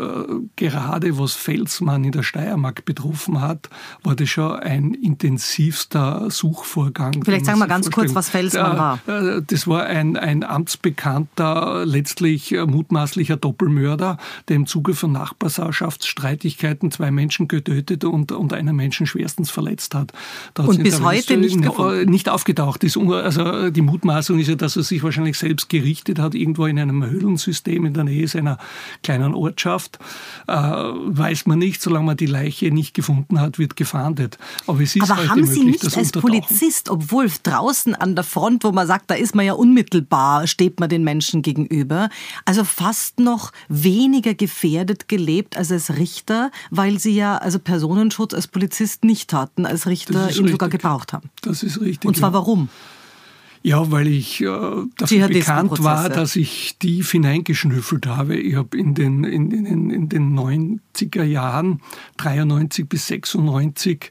gerade was Felsmann in der Steiermark betroffen hat, war das schon ein intensivster Suchvorgang. Vielleicht sagen wir ganz kurz, was Felsmann war. Äh, das war ein, ein amtsbekannter, letztlich äh, mutmaßlicher Doppelmörder, der im Zuge von Nachbarschaftsstreitigkeiten zwei Menschen getötet und, und einen Menschen schwerstens verletzt hat. und bis heute nicht, gefunden. nicht aufgetaucht ist. Also die Mutmaßung ist ja, dass er sich wahrscheinlich selbst gerichtet hat, irgendwo in einem Höhlensystem in der Nähe seiner kleinen Ortschaft, äh, weiß man nicht. Solange man die Leiche nicht gefunden hat, wird gefahndet. Aber es ist Aber haben Sie möglich, nicht als Polizist, obwohl draußen an der Front, wo man sagt, da ist man ja unmittelbar, steht man den Menschen gegenüber, also fast noch weniger gefährdet gelebt als als Richter, weil Sie ja also Personenschutz als Polizist nicht hatten, als Richter ihn richtig. sogar gebraucht haben. Das ist richtig. Und zwar ja. warum? Ja, weil ich äh, dafür bekannt war, dass ich tief hineingeschnüffelt habe. Ich habe in den, in, in, in den 90er Jahren, 93 bis 96,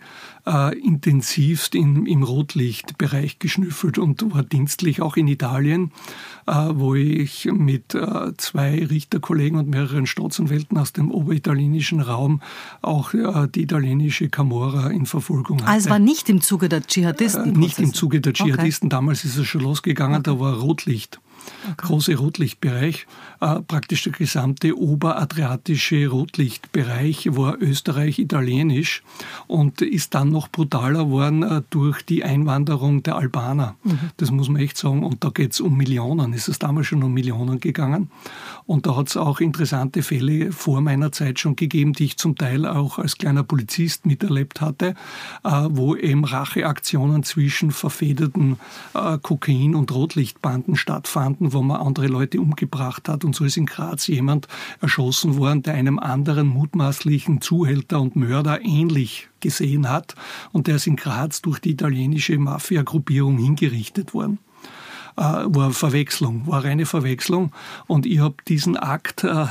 äh, intensivst in, im Rotlichtbereich geschnüffelt und war dienstlich auch in Italien, äh, wo ich mit äh, zwei Richterkollegen und mehreren Staatsanwälten aus dem oberitalienischen Raum auch äh, die italienische Camorra in Verfolgung hatte. Also war nicht im Zuge der Dschihadisten? Äh, nicht im Zuge der Dschihadisten. Okay. Damals ist es schon losgegangen, okay. da war Rotlicht. Okay. Große Rotlichtbereich. Äh, praktisch der gesamte oberadriatische Rotlichtbereich war österreich-italienisch und ist dann noch brutaler geworden äh, durch die Einwanderung der Albaner. Mhm. Das muss man echt sagen. Und da geht es um Millionen. Ist es damals schon um Millionen gegangen. Und da hat es auch interessante Fälle vor meiner Zeit schon gegeben, die ich zum Teil auch als kleiner Polizist miterlebt hatte, äh, wo eben Racheaktionen zwischen verfederten Kokain- und Rotlichtbanden stattfanden, wo man andere Leute umgebracht hat und so ist in Graz jemand erschossen worden, der einem anderen mutmaßlichen Zuhälter und Mörder ähnlich gesehen hat und der ist in Graz durch die italienische Mafia-Gruppierung hingerichtet worden äh, war Verwechslung, war reine Verwechslung. Und ich habe diesen Akt äh,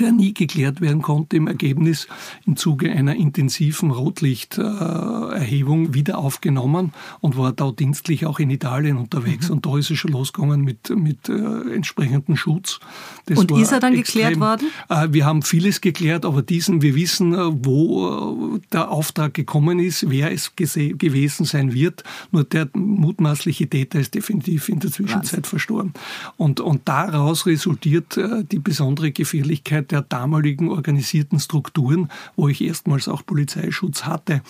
der nie geklärt werden konnte im Ergebnis im Zuge einer intensiven Rotlichterhebung wieder aufgenommen und war da dienstlich auch in Italien unterwegs. Mhm. Und da ist es schon losgegangen mit, mit äh, entsprechendem Schutz. Das und ist er dann extrem, geklärt worden? Äh, wir haben vieles geklärt, aber diesen, wir wissen, äh, wo äh, der Auftrag gekommen ist, wer es gewesen sein wird. Nur der mutmaßliche Täter ist definitiv in der Zwischenzeit Wahnsinn. verstorben. Und, und daraus resultiert äh, die besondere Gefährlichkeit der damaligen organisierten Strukturen, wo ich erstmals auch Polizeischutz hatte.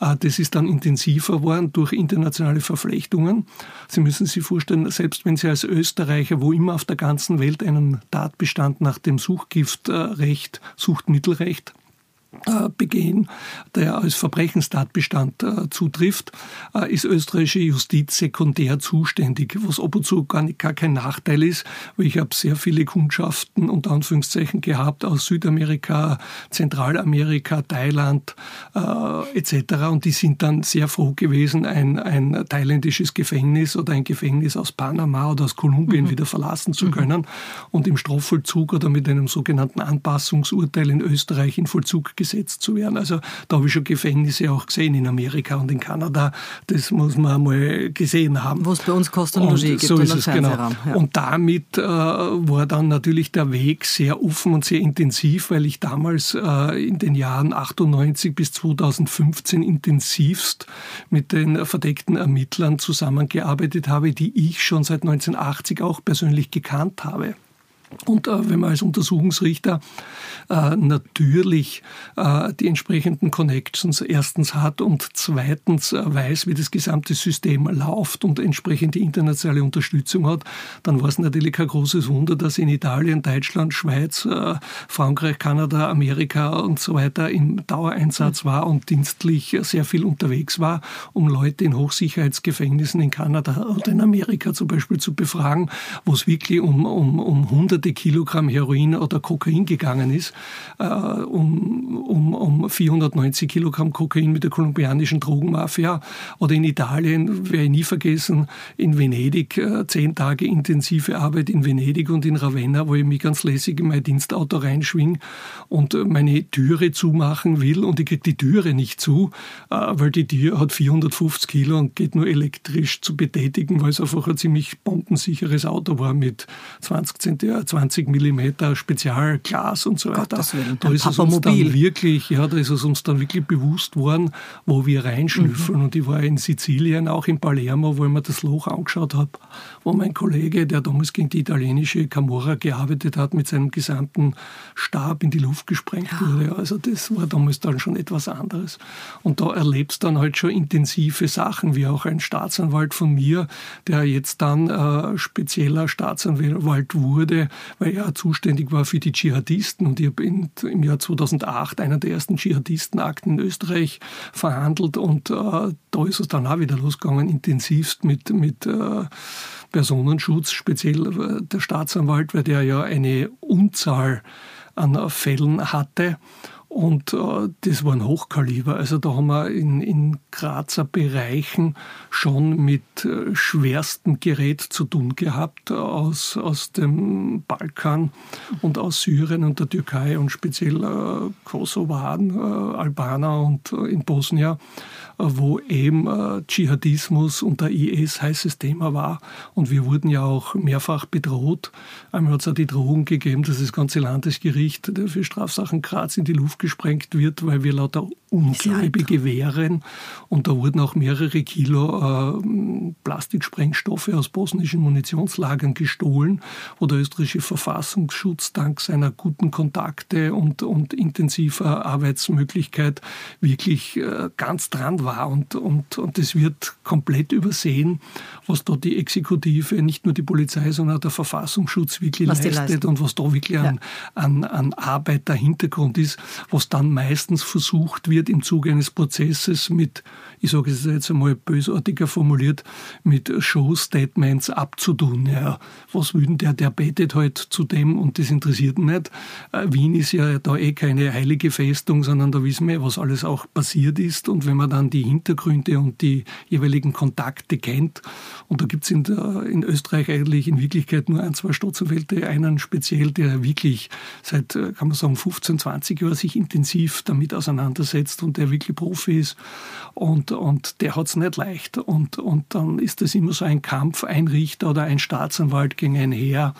Äh, das ist dann intensiver geworden durch internationale Verflechtungen. Sie müssen sich vorstellen, selbst wenn Sie als Österreicher wo immer auf der ganzen Welt einen Tatbestand nach dem Suchgiftrecht, Suchtmittelrecht begehen, der als Verbrechenstatbestand äh, zutrifft, äh, ist österreichische Justiz sekundär zuständig, was ab und zu gar, nicht, gar kein Nachteil ist, weil ich habe sehr viele Kundschaften unter Anführungszeichen gehabt aus Südamerika, Zentralamerika, Thailand äh, etc. Und die sind dann sehr froh gewesen, ein, ein thailändisches Gefängnis oder ein Gefängnis aus Panama oder aus Kolumbien mhm. wieder verlassen zu mhm. können und im Strafvollzug oder mit einem sogenannten Anpassungsurteil in Österreich in Vollzug gesetzt zu werden. Also da habe ich schon Gefängnisse auch gesehen in Amerika und in Kanada. Das muss man einmal gesehen haben. Wo es bei uns Kost und Logis gibt so ist es, genau. Ja. Und damit äh, war dann natürlich der Weg sehr offen und sehr intensiv, weil ich damals äh, in den Jahren 98 bis 2015 intensivst mit den verdeckten Ermittlern zusammengearbeitet habe, die ich schon seit 1980 auch persönlich gekannt habe. Und äh, wenn man als Untersuchungsrichter äh, natürlich äh, die entsprechenden Connections erstens hat und zweitens äh, weiß, wie das gesamte System läuft und entsprechend die internationale Unterstützung hat, dann war es natürlich kein großes Wunder, dass in Italien, Deutschland, Schweiz, äh, Frankreich, Kanada, Amerika und so weiter im Dauereinsatz war und dienstlich sehr viel unterwegs war, um Leute in Hochsicherheitsgefängnissen in Kanada oder in Amerika zum Beispiel zu befragen, wo es wirklich um, um, um hunderte hunderte Kilogramm Heroin oder Kokain gegangen ist, äh, um, um, um 490 Kilogramm Kokain mit der kolumbianischen Drogenmafia. Oder in Italien, werde ich nie vergessen, in Venedig, äh, zehn Tage intensive Arbeit in Venedig und in Ravenna, wo ich mich ganz lässig in mein Dienstauto reinschwing und meine Türe zumachen will und ich kriege die Türe nicht zu, äh, weil die Tür hat 450 Kilo und geht nur elektrisch zu betätigen, weil es einfach ein ziemlich bombensicheres Auto war mit 20 Zentimeter 20 mm Spezialglas und so weiter. Da ist es uns dann wirklich, ja, da ist es uns dann wirklich bewusst worden, wo wir reinschlüpfen. Mhm. Und ich war in Sizilien, auch in Palermo, wo ich mir das Loch angeschaut habe, wo mein Kollege, der damals gegen die italienische Camorra gearbeitet hat, mit seinem gesamten Stab in die Luft gesprengt ja. wurde. Also das war damals dann schon etwas anderes. Und da erlebst du dann halt schon intensive Sachen, wie auch ein Staatsanwalt von mir, der jetzt dann äh, spezieller Staatsanwalt wurde, weil er zuständig war für die Dschihadisten. Und ich habe im Jahr 2008 einen der ersten Dschihadistenakten in Österreich verhandelt. Und äh, da ist es dann auch wieder losgegangen, intensivst mit, mit äh, Personenschutz, speziell äh, der Staatsanwalt, weil der ja eine Unzahl an Fällen hatte. Und äh, das waren Hochkaliber. Also da haben wir in, in Grazer Bereichen schon mit äh, schwerstem Gerät zu tun gehabt aus, aus dem Balkan und aus Syrien und der Türkei und speziell äh, Kosovaren, äh, Albaner und äh, in Bosnien wo eben äh, Dschihadismus und der IS heißes Thema war. Und wir wurden ja auch mehrfach bedroht. Einmal hat es auch die Drohung gegeben, dass das ganze Landesgericht für Strafsachen Graz in die Luft gesprengt wird, weil wir lauter Ungläubige wären. Und da wurden auch mehrere Kilo äh, Plastiksprengstoffe aus bosnischen Munitionslagern gestohlen, wo der österreichische Verfassungsschutz dank seiner guten Kontakte und, und intensiver Arbeitsmöglichkeit wirklich äh, ganz dran war. Und, und, und es wird komplett übersehen, was da die Exekutive, nicht nur die Polizei, sondern auch der Verfassungsschutz wirklich was leistet und was da wirklich ja. an, an, an Arbeit der Hintergrund ist, was dann meistens versucht wird, im Zuge eines Prozesses mit, ich sage es jetzt einmal bösartiger formuliert, mit Show-Statements abzutun. Ja, was will denn der? Der betet halt zu dem und das interessiert ihn nicht. Äh, Wien ist ja da eh keine heilige Festung, sondern da wissen wir, was alles auch passiert ist. Und wenn man dann die Hintergründe und die jeweiligen Kontakte kennt, und da gibt es in, in, Österreich eigentlich in Wirklichkeit nur ein, zwei Staatsanwälte, einen speziell, der wirklich seit, äh, kann man sagen, 15, 20 Jahren sich intensiv damit auseinandersetzt und der wirklich Profi ist. Und, und der hat es nicht leicht. Und, und dann ist das immer so ein Kampf, ein Richter oder ein Staatsanwalt gegen ein Heer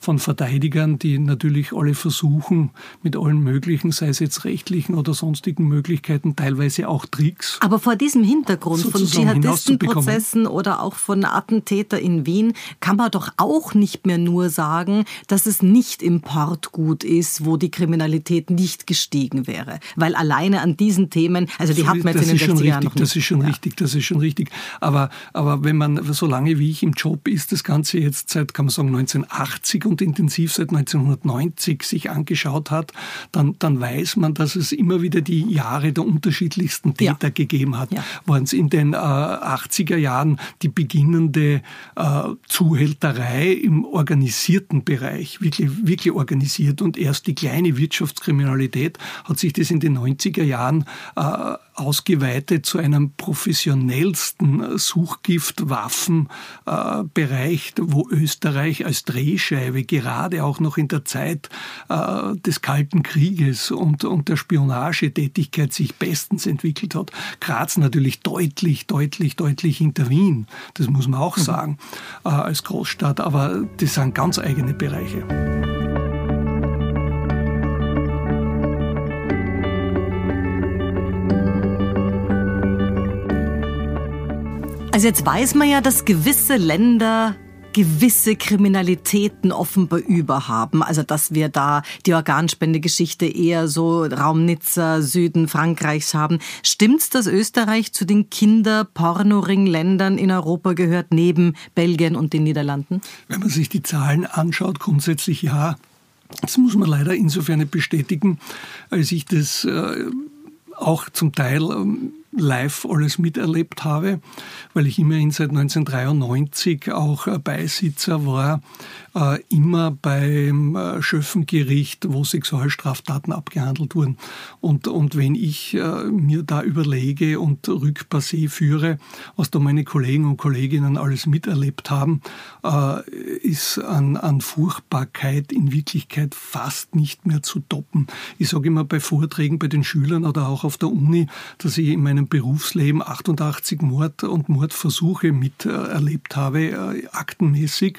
von Verteidigern, die natürlich alle versuchen, mit allen möglichen, sei es jetzt rechtlichen oder sonstigen Möglichkeiten, teilweise auch Tricks. Aber vor diesem Hintergrund von Dschihadistenprozessen oder auch von Attentäter in Wien kann man doch auch nicht mehr nur sagen, dass es nicht Importgut ist, wo die Kriminalität nicht gestiegen wäre. Weil alleine an diesen Themen, also die so, hat man jetzt in den 60 Jahren noch nicht. Das ist schon ja. richtig, das ist schon richtig. Aber, aber wenn man so lange wie ich im Job ist, das Ganze jetzt seit, kann man sagen, 1980 und intensiv seit 1990 sich angeschaut hat, dann, dann weiß man, dass es immer wieder die Jahre der unterschiedlichsten Täter ja. gegeben hat. Ja. Waren es in den äh, 80er Jahren die beginnende äh, Zuhälterei im organisierten Bereich, wirklich, wirklich organisiert und erst die kleine Wirtschaftskriminalität hat sich das in den 90er Jahren äh, ausgeweitet zu einem professionellsten Suchgiftwaffenbereich, wo Österreich als Drehscheibe gerade auch noch in der Zeit äh, des Kalten Krieges und, und der Spionagetätigkeit sich bestens entwickelt hat. Graz natürlich deutlich, deutlich, deutlich hinter Wien, das muss man auch mhm. sagen, äh, als Großstadt, aber das sind ganz eigene Bereiche. Also jetzt weiß man ja, dass gewisse Länder gewisse Kriminalitäten offenbar überhaben. Also dass wir da die Organspendegeschichte eher so Raum Nizza, Süden Frankreichs haben. Stimmt's, dass Österreich zu den Kinder-Pornoring-Ländern in Europa gehört, neben Belgien und den Niederlanden? Wenn man sich die Zahlen anschaut, grundsätzlich ja. Das muss man leider insofern bestätigen, als ich das äh, auch zum Teil ähm, live alles miterlebt habe, weil ich immerhin seit 1993 auch Beisitzer war äh, immer beim äh, Schöffengericht, wo Sexualstraftaten abgehandelt wurden. Und, und wenn ich äh, mir da überlege und Rückpassé führe, was da meine Kollegen und Kolleginnen alles miterlebt haben, äh, ist an, an Furchtbarkeit in Wirklichkeit fast nicht mehr zu toppen. Ich sage immer bei Vorträgen bei den Schülern oder auch auf der Uni, dass ich in meinem Berufsleben 88 Mord und Mordversuche miterlebt habe, äh, aktenmäßig.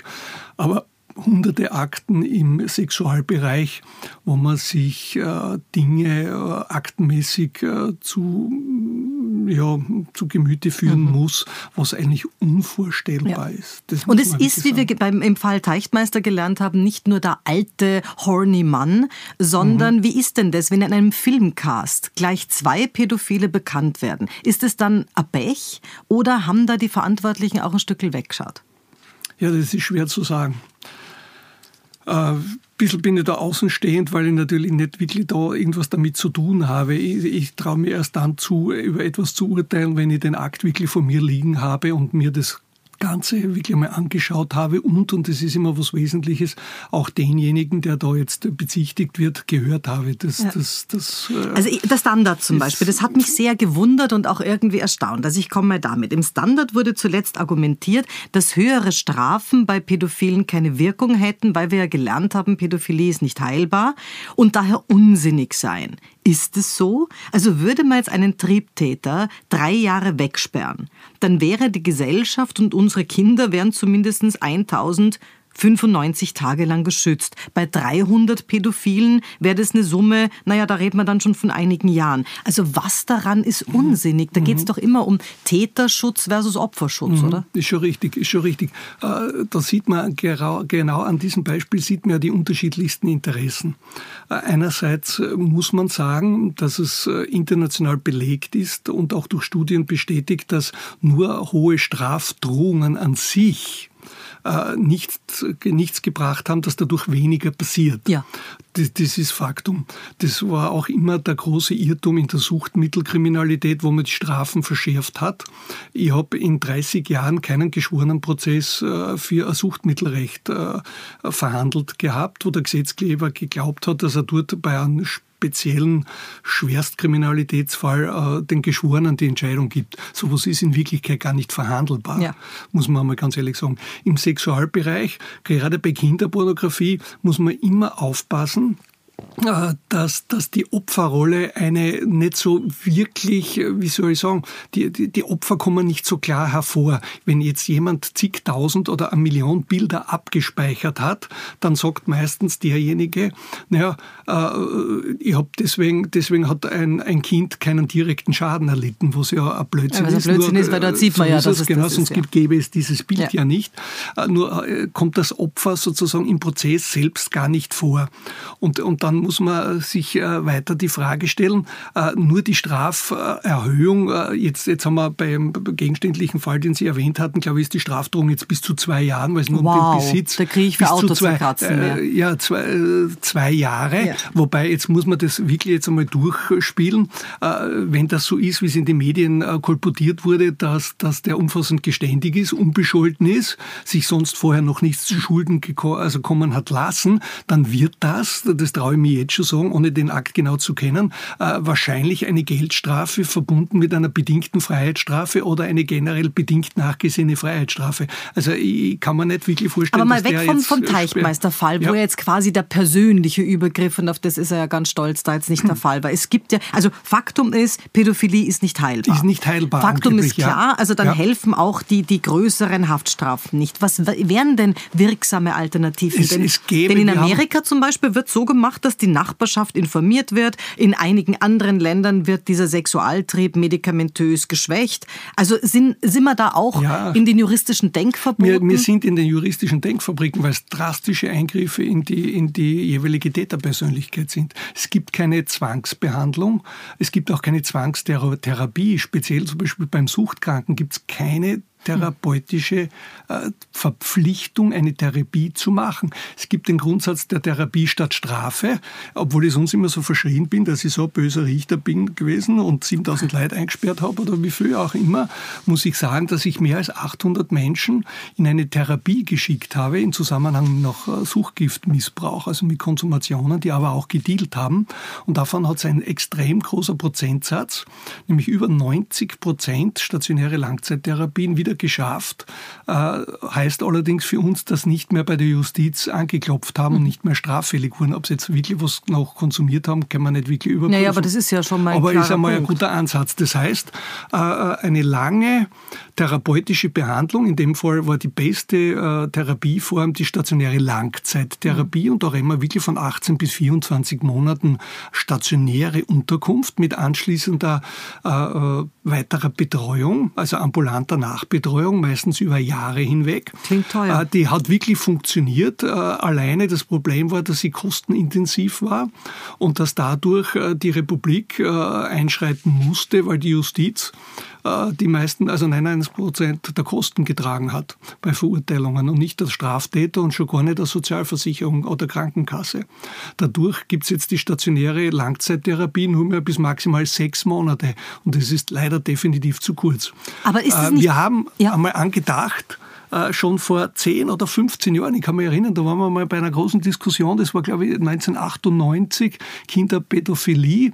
Aber hunderte Akten im Sexualbereich, wo man sich äh, Dinge äh, aktenmäßig zu, ja, zu Gemüte führen mhm. muss, was eigentlich unvorstellbar ja. ist. Und es ist, wie wir beim, im Fall Teichtmeister gelernt haben, nicht nur der alte horny Mann, sondern mhm. wie ist denn das, wenn in einem Filmcast gleich zwei Pädophile bekannt werden? Ist es dann ein Pech oder haben da die Verantwortlichen auch ein Stückel weggeschaut? Ja, das ist schwer zu sagen. Äh, bisschen bin ich da außenstehend, weil ich natürlich nicht wirklich da irgendwas damit zu tun habe. Ich, ich traue mir erst dann zu, über etwas zu urteilen, wenn ich den Akt wirklich vor mir liegen habe und mir das Ganze wirklich mal angeschaut habe und, und das ist immer was Wesentliches, auch denjenigen, der da jetzt bezichtigt wird, gehört habe. Das, ja. das, das, äh, also der Standard zum Beispiel, das hat mich sehr gewundert und auch irgendwie erstaunt. Also ich komme mal damit. Im Standard wurde zuletzt argumentiert, dass höhere Strafen bei Pädophilen keine Wirkung hätten, weil wir ja gelernt haben, Pädophilie ist nicht heilbar und daher unsinnig seien. Ist es so? Also würde man jetzt einen Triebtäter drei Jahre wegsperren, dann wäre die Gesellschaft und unsere Kinder wären zumindest 1000 95 Tage lang geschützt. Bei 300 Pädophilen wäre das eine Summe, naja, da redet man dann schon von einigen Jahren. Also was daran ist mhm. unsinnig? Da geht es mhm. doch immer um Täterschutz versus Opferschutz, mhm. oder? Ist schon richtig, ist schon richtig. Äh, da sieht man genau an diesem Beispiel sieht man ja die unterschiedlichsten Interessen. Äh, einerseits äh, muss man sagen, dass es international belegt ist und auch durch Studien bestätigt, dass nur hohe Strafdrohungen an sich äh, nichts, nichts gebracht haben, dass dadurch weniger passiert. Ja. Das, das ist Faktum. Das war auch immer der große Irrtum in der Suchtmittelkriminalität, wo man die Strafen verschärft hat. Ich habe in 30 Jahren keinen geschworenen Prozess äh, für ein Suchtmittelrecht äh, verhandelt gehabt, wo der Gesetzgeber geglaubt hat, dass er dort bei einem speziellen Schwerstkriminalitätsfall äh, den Geschworenen die Entscheidung gibt. Sowas ist in Wirklichkeit gar nicht verhandelbar, ja. muss man mal ganz ehrlich sagen. Im Sexualbereich, gerade bei Kinderpornografie, muss man immer aufpassen, dass, dass die Opferrolle eine nicht so wirklich, wie soll ich sagen, die, die, die Opfer kommen nicht so klar hervor. Wenn jetzt jemand zigtausend oder eine Million Bilder abgespeichert hat, dann sagt meistens derjenige, naja, äh, ich hab deswegen, deswegen hat ein, ein Kind keinen direkten Schaden erlitten, was ja ein Blödsinn ja, ist. Blödsinn nur, ist, weil dort sieht man so ja, dass es genau, das sonst ist, ja. gäbe es dieses Bild ja, ja nicht. Äh, nur äh, kommt das Opfer sozusagen im Prozess selbst gar nicht vor. Und, und dann muss man sich äh, weiter die Frage stellen, äh, nur die Straferhöhung, äh, jetzt, jetzt haben wir beim gegenständlichen Fall, den Sie erwähnt hatten, glaube ich, ist die Strafdrohung jetzt bis zu zwei Jahren, weil es nur wow, um den Besitz da kriege ich für Auto zwei, äh, Ja, zwei, zwei Jahre. Ja. Wobei, jetzt muss man das wirklich jetzt einmal durchspielen. Äh, wenn das so ist, wie es in den Medien kolportiert wurde, dass, dass der umfassend geständig ist, unbescholten ist, sich sonst vorher noch nichts zu Schulden also kommen hat lassen, dann wird das, das traue ich mir jetzt schon sagen, ohne den Akt genau zu kennen, äh, wahrscheinlich eine Geldstrafe verbunden mit einer bedingten Freiheitsstrafe oder eine generell bedingt nachgesehene Freiheitsstrafe. Also ich kann mir nicht wirklich vorstellen, Aber mal weg vom, vom Teichmeisterfall, ja. wo jetzt quasi der persönliche Übergriff, und auf das ist er ja ganz stolz, da jetzt nicht der Fall war. Es gibt ja, also Faktum ist, Pädophilie ist nicht heilbar. Ist nicht heilbar. Faktum ist klar, also dann ja. helfen auch die, die größeren Haftstrafen nicht. Was wären denn wirksame Alternativen? Es, denn, es gäbe, denn in Amerika zum Beispiel wird so gemacht, dass die Nachbarschaft informiert wird. In einigen anderen Ländern wird dieser Sexualtrieb medikamentös geschwächt. Also sind, sind wir da auch ja. in den juristischen Denkfabriken? Wir, wir sind in den juristischen Denkfabriken, weil es drastische Eingriffe in die, in die jeweilige Täterpersönlichkeit sind. Es gibt keine Zwangsbehandlung, es gibt auch keine Zwangstherapie. Speziell zum Beispiel beim Suchtkranken gibt es keine therapeutische äh, Verpflichtung, eine Therapie zu machen. Es gibt den Grundsatz der Therapie statt Strafe, obwohl ich sonst immer so verschrien bin, dass ich so ein böser Richter bin gewesen und 7000 Leute eingesperrt habe oder wie viel auch immer, muss ich sagen, dass ich mehr als 800 Menschen in eine Therapie geschickt habe im Zusammenhang noch äh, Suchgiftmissbrauch, also mit Konsumationen, die aber auch gedealt haben. Und davon hat es ein extrem großer Prozentsatz, nämlich über 90 Prozent stationäre Langzeittherapien wieder wieder geschafft. Äh, heißt allerdings für uns, dass nicht mehr bei der Justiz angeklopft haben und nicht mehr straffällig wurden. Ob sie jetzt wirklich was noch konsumiert haben, kann man nicht wirklich überprüfen. Naja, aber das ist ja schon mal ein Aber ist einmal Punkt. ein guter Ansatz. Das heißt, äh, eine lange therapeutische Behandlung, in dem Fall war die beste äh, Therapieform die stationäre Langzeittherapie mhm. und reden wir wirklich von 18 bis 24 Monaten stationäre Unterkunft mit anschließender äh, äh, weiterer Betreuung, also ambulanter Nachbetreuung, meistens über Jahre hinweg. Klingt teuer. Äh, die hat wirklich funktioniert. Äh, alleine das Problem war, dass sie kostenintensiv war und dass dadurch äh, die Republik einschreiten musste, weil die Justiz die meisten, also 99 Prozent der Kosten getragen hat bei Verurteilungen und nicht der Straftäter und schon gar nicht der Sozialversicherung oder Krankenkasse. Dadurch gibt es jetzt die stationäre Langzeittherapie nur mehr bis maximal sechs Monate und das ist leider definitiv zu kurz. Aber ist es nicht, Wir haben ja. einmal angedacht, schon vor 10 oder 15 Jahren, ich kann mich erinnern, da waren wir mal bei einer großen Diskussion, das war glaube ich 1998, Kinderpädophilie,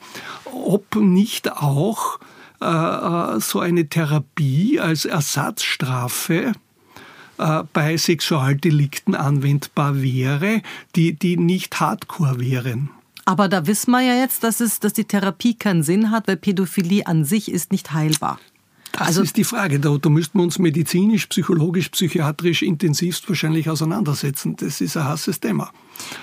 ob nicht auch äh, äh, so eine Therapie als Ersatzstrafe äh, bei Sexualdelikten anwendbar wäre, die, die nicht hardcore wären. Aber da wissen wir ja jetzt, dass, es, dass die Therapie keinen Sinn hat, weil Pädophilie an sich ist nicht heilbar. Das also, ist die Frage. Da, da müssten wir uns medizinisch, psychologisch, psychiatrisch intensivst wahrscheinlich auseinandersetzen. Das ist ein hasses Thema.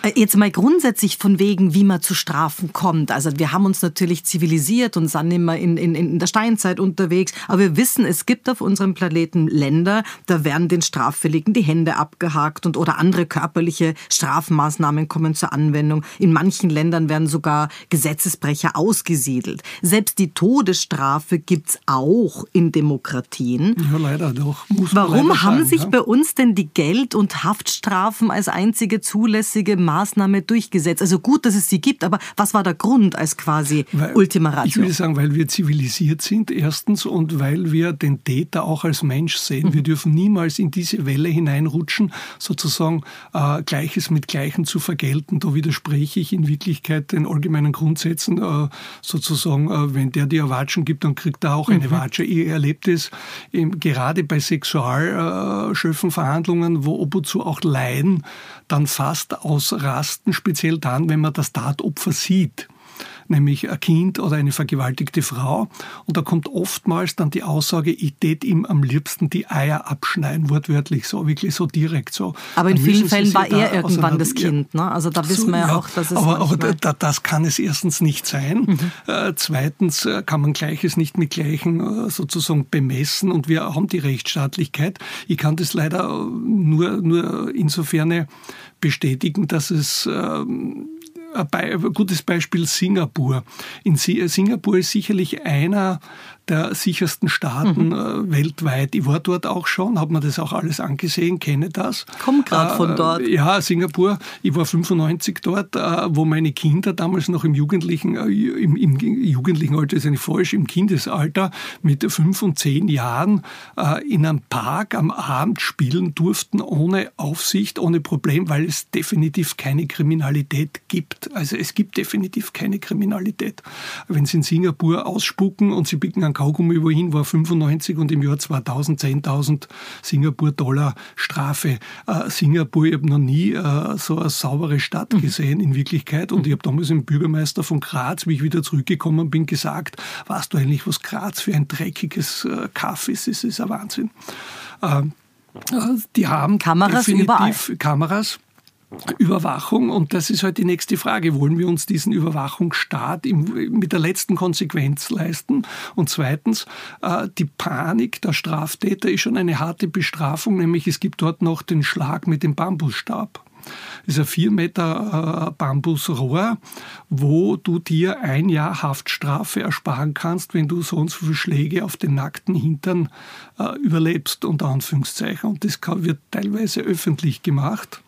Äh, jetzt mal grundsätzlich von wegen, wie man zu Strafen kommt. Also wir haben uns natürlich zivilisiert und sind immer in, in, in der Steinzeit unterwegs. Aber wir wissen, es gibt auf unserem Planeten Länder, da werden den Straffälligen die Hände abgehakt und oder andere körperliche Strafmaßnahmen kommen zur Anwendung. In manchen Ländern werden sogar Gesetzesbrecher ausgesiedelt. Selbst die Todesstrafe gibt's auch in Demokratien. Ja, leider doch. Warum leider haben sagen, sich ja? bei uns denn die Geld- und Haftstrafen als einzige zulässige einzige Maßnahme durchgesetzt. Also gut, dass es sie gibt, aber was war der Grund als quasi weil, Ultima Ratio? Ich würde sagen, weil wir zivilisiert sind, erstens, und weil wir den Täter auch als Mensch sehen. Mhm. Wir dürfen niemals in diese Welle hineinrutschen, sozusagen äh, Gleiches mit Gleichen zu vergelten. Da widerspreche ich in Wirklichkeit den allgemeinen Grundsätzen, äh, sozusagen, äh, wenn der dir Watschen gibt, dann kriegt er auch eine mhm. Watsche. Ich erlebe das eben, gerade bei Sexualschöpfenverhandlungen, wo ab und zu auch Laien dann fast auch ausrasten, speziell dann, wenn man das Tatopfer sieht nämlich ein Kind oder eine vergewaltigte Frau. Und da kommt oftmals dann die Aussage, ich tät ihm am liebsten die Eier abschneiden, wortwörtlich so, wirklich so direkt so. Aber in vielen Fällen war er irgendwann das Kind, ne? Also da wissen wir ja, auch, dass es Aber, aber da, das kann es erstens nicht sein. Mhm. Äh, zweitens äh, kann man Gleiches nicht mit Gleichen äh, sozusagen bemessen und wir haben die Rechtsstaatlichkeit. Ich kann das leider nur, nur insofern bestätigen, dass es ähm, ein gutes Beispiel Singapur. In Singapur ist sicherlich einer der sichersten Staaten mhm. Äh, weltweit. Ich war dort auch schon, habe mir das auch alles angesehen, kenne das. Komm gerade äh, von dort. Ja, Singapur. Ich war 95 dort, äh, wo meine Kinder damals noch im jugendlichen, äh, im, im, jugendlichen Alter ist eigentlich falsch, im Kindesalter mit fünf und zehn Jahren äh, in einem Park am Abend spielen durften ohne Aufsicht, ohne Problem, weil es definitiv keine Kriminalität gibt. Also es gibt definitiv keine Kriminalität. Wenn Sie in Singapur ausspucken und Sie biegen einen Kaugummi wohin, war 95 und im Jahr 2000 10.000 Singapur-Dollar Strafe. Äh, Singapur, ich habe noch nie äh, so eine saubere Stadt mhm. gesehen in Wirklichkeit und ich habe damals dem Bürgermeister von Graz, wie ich wieder zurückgekommen bin, gesagt, weißt du eigentlich, was Graz für ein dreckiges äh, Kaff ist? Es ist ein Wahnsinn. Äh, die haben Kameras definitiv überall. Kameras Überwachung. Und das ist halt die nächste Frage. Wollen wir uns diesen Überwachungsstaat mit der letzten Konsequenz leisten? Und zweitens, äh, die Panik der Straftäter ist schon eine harte Bestrafung, nämlich es gibt dort noch den Schlag mit dem Bambusstab. Das ist ein vier Meter äh, Bambusrohr, wo du dir ein Jahr Haftstrafe ersparen kannst, wenn du so und so viele Schläge auf den nackten Hintern äh, überlebst, unter Anführungszeichen. Und das wird teilweise öffentlich gemacht.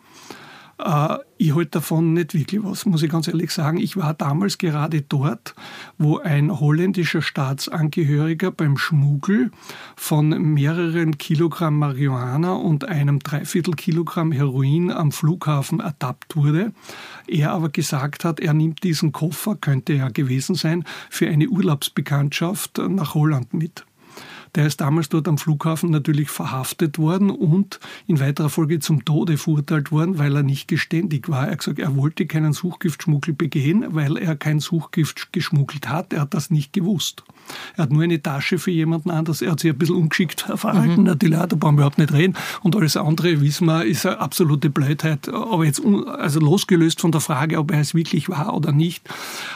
Äh, ich halte davon nicht wirklich was, muss ich ganz ehrlich sagen. Ich war damals gerade dort, wo ein holländischer Staatsangehöriger beim Schmuggel von mehreren Kilogramm Marihuana und einem Dreiviertel Kilogramm Heroin am Flughafen ertappt wurde. Er aber gesagt hat, er nimmt diesen Koffer, könnte ja gewesen sein, für eine Urlaubsbekanntschaft nach Holland mit. Der ist damals dort am Flughafen natürlich verhaftet worden und in weiterer Folge zum Tode verurteilt worden, weil er nicht geständig war. Er hat gesagt, er wollte keinen Suchgiftschmuggel begehen, weil er kein Suchgift geschmuggelt hat. Er hat das nicht gewusst. Er hat nur eine Tasche für jemanden anders. Er hat sich ein bisschen ungeschickt verhalten. Mhm. Natürlich, da brauchen wir überhaupt nicht reden. Und alles andere, wissen wir, ist eine absolute Blödheit. Aber jetzt, also losgelöst von der Frage, ob er es wirklich war oder nicht,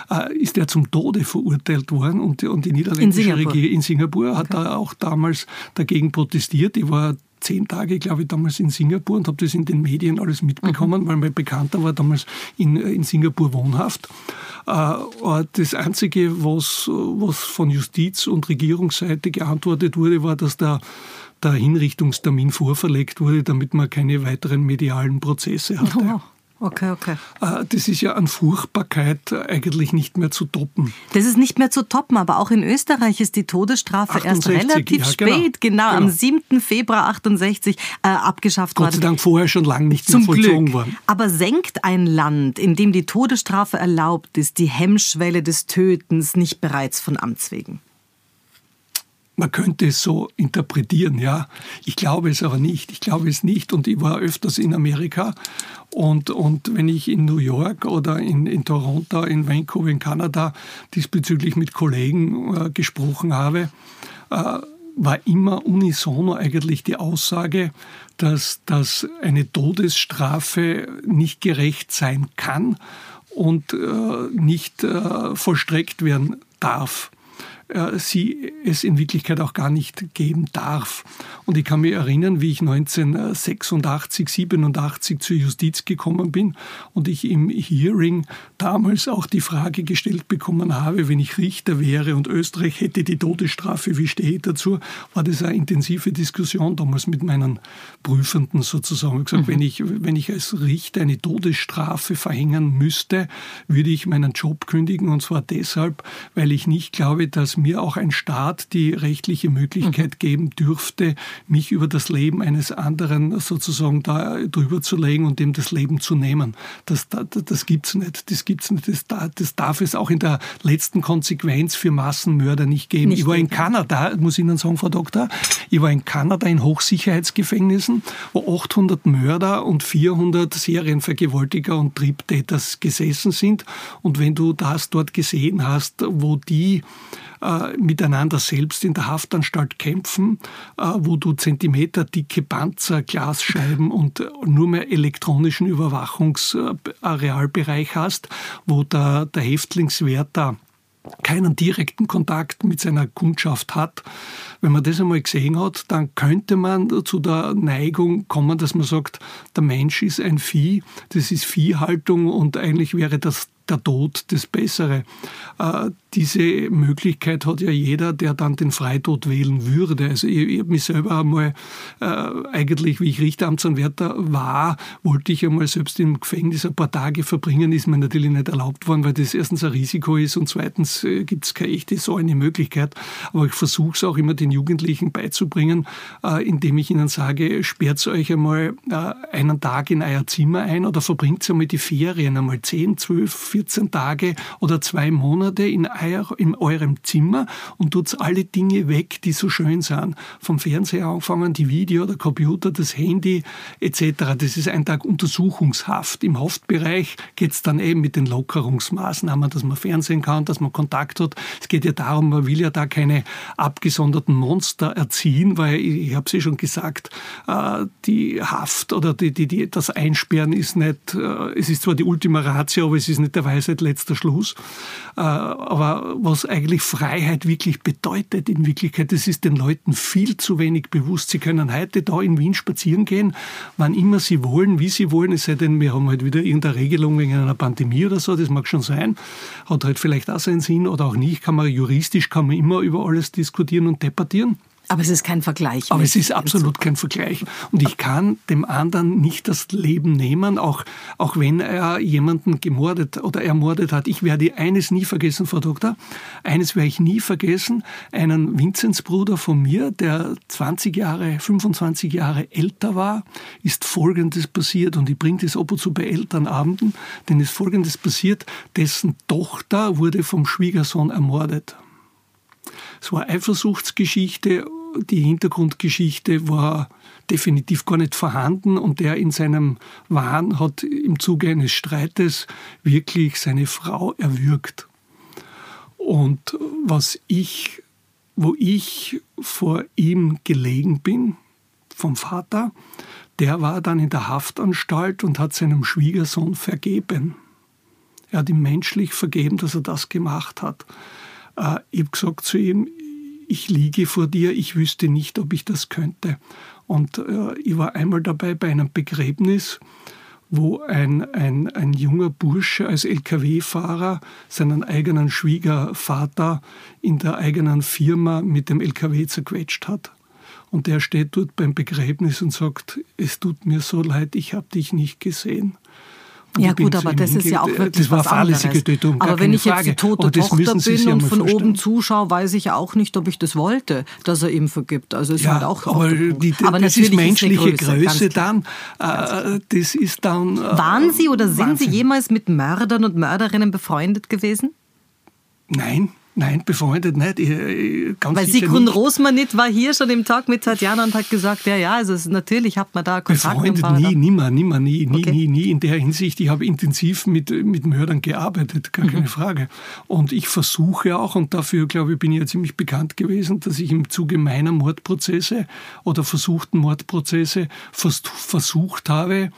äh, ist er zum Tode verurteilt worden. Und, und die niederländische Regierung in Singapur hat okay. da auch damals dagegen protestiert. Ich war zehn Tage, glaube ich, damals in Singapur und habe das in den Medien alles mitbekommen, mhm. weil mein Bekannter war damals in, in Singapur wohnhaft. Äh, das Einzige, was, was von Justiz- und Regierungsseite geantwortet wurde, war, dass der der Hinrichtungstermin vorverlegt wurde, damit man keine weiteren medialen Prozesse hatte. Oh. Okay, okay. Äh, das ist ja an Furchtbarkeit eigentlich nicht mehr zu toppen. Das ist nicht mehr zu toppen, aber auch in Österreich ist die Todesstrafe 68, erst relativ ja, genau, spät, genau, genau, am 7. Februar 68 äh, abgeschafft worden. Gott sei Dank vorher schon lange nicht Zum mehr vollzogen Glück. worden. Aber senkt ein Land, in dem die Todesstrafe erlaubt ist, die Hemmschwelle des Tötens nicht bereits von Amts wegen? Man könnte es so interpretieren, ja. Ich glaube es aber nicht. Ich glaube es nicht. Und ich war öfters in Amerika. Und, und wenn ich in New York oder in, in Toronto, in Vancouver, in Kanada diesbezüglich mit Kollegen äh, gesprochen habe, äh, war immer unisono eigentlich die Aussage, dass, dass eine Todesstrafe nicht gerecht sein kann und äh, nicht äh, vollstreckt werden darf. Äh, sie es in Wirklichkeit auch gar nicht geben darf. Und ich kann mich erinnern, wie ich 1986, 87 zur Justiz gekommen bin und ich im Hearing damals auch die Frage gestellt bekommen habe, wenn ich Richter wäre und Österreich hätte die Todesstrafe, wie stehe ich dazu, war das eine intensive Diskussion damals mit meinen Prüfenden sozusagen. Ich gesagt, mhm. wenn, ich, wenn ich als Richter eine Todesstrafe verhängen müsste, würde ich meinen Job kündigen und zwar deshalb, weil ich nicht glaube, dass mir auch ein Staat die rechtliche Möglichkeit mhm. geben dürfte, mich über das Leben eines anderen sozusagen da drüber zu legen und dem das Leben zu nehmen. Das, das, das gibt's nicht. Das gibt's nicht. Das, das darf es auch in der letzten Konsequenz für Massenmörder nicht geben. Nicht ich war in Kanada, muss ich Ihnen sagen, Frau Doktor, ich war in Kanada in Hochsicherheitsgefängnissen, wo 800 Mörder und 400 Serienvergewaltiger und Triebtäter gesessen sind. Und wenn du das dort gesehen hast, wo die äh, miteinander selbst in der Haftanstalt kämpfen, äh, wo du zentimeterdicke Panzer, Glasscheiben und nur mehr elektronischen Überwachungsarealbereich hast, wo der, der Häftlingswärter keinen direkten Kontakt mit seiner Kundschaft hat. Wenn man das einmal gesehen hat, dann könnte man zu der Neigung kommen, dass man sagt, der Mensch ist ein Vieh, das ist Viehhaltung und eigentlich wäre das der Tod das Bessere. Äh, diese Möglichkeit hat ja jeder, der dann den Freitod wählen würde. Also ich, ich habe mich selber einmal, äh, eigentlich wie ich Richteramtsanwärter war, wollte ich einmal selbst im Gefängnis ein paar Tage verbringen, ist mir natürlich nicht erlaubt worden, weil das erstens ein Risiko ist und zweitens äh, gibt es keine echte so eine Möglichkeit. Aber ich versuche es auch immer den Jugendlichen beizubringen, äh, indem ich ihnen sage, sperrt euch einmal äh, einen Tag in euer Zimmer ein oder verbringt einmal die Ferien, einmal 10, 12, 14 Tage oder zwei Monate in in eurem Zimmer und tut alle Dinge weg, die so schön sind. Vom Fernseher angefangen, die Video, der Computer, das Handy etc. Das ist ein Tag Untersuchungshaft. Im Haftbereich geht es dann eben mit den Lockerungsmaßnahmen, dass man Fernsehen kann, dass man Kontakt hat. Es geht ja darum, man will ja da keine abgesonderten Monster erziehen, weil ich, ich habe es ja schon gesagt, äh, die Haft oder die, die, die, das Einsperren ist nicht, äh, es ist zwar die Ultima Ratio, aber es ist nicht der Weisheit letzter Schluss. Äh, aber was eigentlich Freiheit wirklich bedeutet in Wirklichkeit. Das ist den Leuten viel zu wenig bewusst. Sie können heute da in Wien spazieren gehen, wann immer sie wollen, wie sie wollen. Es sei denn, wir haben halt wieder irgendeine Regelung wegen einer Pandemie oder so, das mag schon sein. Hat halt vielleicht auch seinen Sinn oder auch nicht. Kann man juristisch kann man immer über alles diskutieren und debattieren. Aber es ist kein Vergleich. Aber es ist absolut kein Vergleich. Und ich kann dem anderen nicht das Leben nehmen, auch, auch wenn er jemanden gemordet oder ermordet hat. Ich werde eines nie vergessen, Frau Doktor. Eines werde ich nie vergessen. Einen Vinzenzbruder von mir, der 20 Jahre, 25 Jahre älter war, ist Folgendes passiert. Und ich bringe das ab und zu bei Elternabenden, denn ist Folgendes passiert. Dessen Tochter wurde vom Schwiegersohn ermordet. Es war Eifersuchtsgeschichte die Hintergrundgeschichte war definitiv gar nicht vorhanden und der in seinem Wahn hat im Zuge eines Streites wirklich seine Frau erwürgt. Und was ich, wo ich vor ihm gelegen bin, vom Vater, der war dann in der Haftanstalt und hat seinem Schwiegersohn vergeben. Er hat ihm menschlich vergeben, dass er das gemacht hat. Äh, ich habe gesagt zu ihm, ich liege vor dir, ich wüsste nicht, ob ich das könnte. Und äh, ich war einmal dabei bei einem Begräbnis, wo ein, ein, ein junger Bursche als Lkw-Fahrer seinen eigenen Schwiegervater in der eigenen Firma mit dem Lkw zerquetscht hat. Und der steht dort beim Begräbnis und sagt, es tut mir so leid, ich habe dich nicht gesehen. Ja gut, aber das ist ja auch wirklich das war fahrlässige Tötung, Aber wenn ich jetzt die tote Tochter bin und von vorstellen. oben zuschaue, weiß ich auch nicht, ob ich das wollte, dass er ihm vergibt. Also ist ja, halt auch. Aber, die, aber das ist menschliche ist Größe, Größe dann. Äh, das ist dann. Äh, Waren Sie oder sind Wahnsinn. Sie jemals mit Mördern und Mörderinnen befreundet gewesen? Nein, Nein, befreundet nicht. Ich, ganz Weil Sigrun Rosmanit war hier schon im Tag mit Tatjana und hat gesagt, ja, ja, also natürlich hat man da Kontakt. Befreundet nie, nimmer, nimmer, nie, nie, okay. nie, nie in der Hinsicht. Ich habe intensiv mit, mit Mördern gearbeitet, gar keine mhm. Frage. Und ich versuche auch, und dafür, glaube ich, bin ich ja ziemlich bekannt gewesen, dass ich im Zuge meiner Mordprozesse oder versuchten Mordprozesse versucht habe,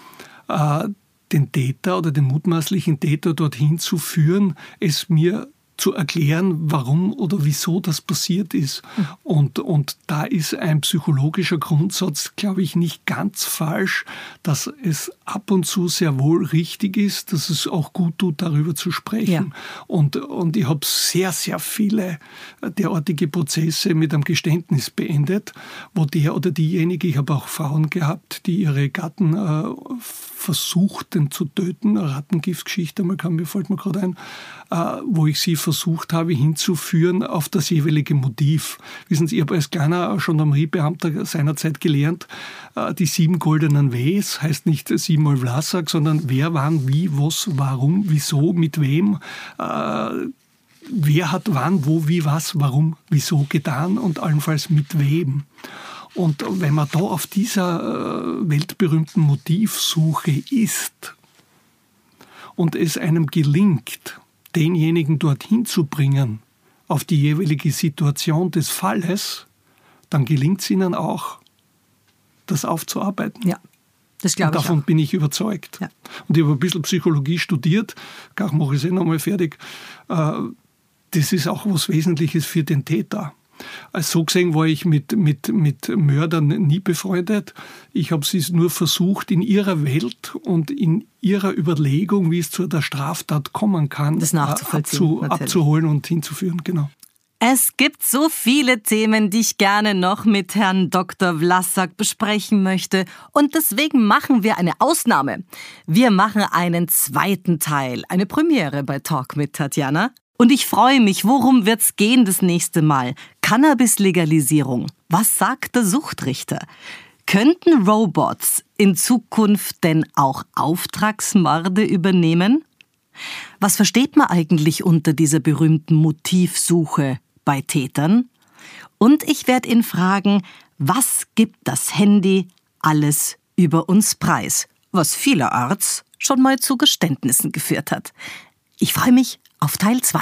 äh, den Täter oder den mutmaßlichen Täter dorthin zu führen, es mir zu erklären, warum oder wieso das passiert ist. Mhm. Und, und da ist ein psychologischer Grundsatz, glaube ich, nicht ganz falsch, dass es ab und zu sehr wohl richtig ist, dass es auch gut tut, darüber zu sprechen. Ja. Und, und ich habe sehr, sehr viele derartige Prozesse mit einem Geständnis beendet, wo der oder diejenige, ich habe auch Frauen gehabt, die ihre Gatten äh, versuchten zu töten, eine Rattengiftgeschichte, mal kam mir fällt mir gerade ein, wo ich sie versucht habe hinzuführen auf das jeweilige Motiv. Wissen Sie, ich habe als kleiner Gendarmeriebeamter seinerzeit gelernt, die sieben goldenen Ws heißt nicht siebenmal Vlasak, sondern wer, wann, wie, was, warum, wieso, mit wem wer hat wann, wo, wie, was, warum, wieso getan und allenfalls mit wem. Und wenn man da auf dieser äh, weltberühmten Motivsuche ist und es einem gelingt, denjenigen dorthin zu bringen, auf die jeweilige Situation des Falles, dann gelingt es ihnen auch, das aufzuarbeiten. Ja. Das glaube ich. Davon auch. bin ich überzeugt. Ja. Und ich habe ein bisschen Psychologie studiert, gar mache ich es eh nochmal fertig. Äh, das ist auch was Wesentliches für den Täter. Also so gesehen war ich mit, mit, mit Mördern nie befreundet. Ich habe sie nur versucht, in ihrer Welt und in ihrer Überlegung, wie es zu der Straftat kommen kann, das nachzuvollziehen, abzu, abzuholen und hinzuführen. Genau. Es gibt so viele Themen, die ich gerne noch mit Herrn Dr. Vlasak besprechen möchte. Und deswegen machen wir eine Ausnahme. Wir machen einen zweiten Teil, eine Premiere bei Talk mit Tatjana. Und ich freue mich, worum wird's gehen das nächste Mal? Cannabis-Legalisierung. Was sagt der Suchtrichter? Könnten Robots in Zukunft denn auch Auftragsmorde übernehmen? Was versteht man eigentlich unter dieser berühmten Motivsuche bei Tätern? Und ich werde ihn fragen, was gibt das Handy alles über uns preis? Was vielerorts schon mal zu Geständnissen geführt hat. Ich freue mich auf Teil 2.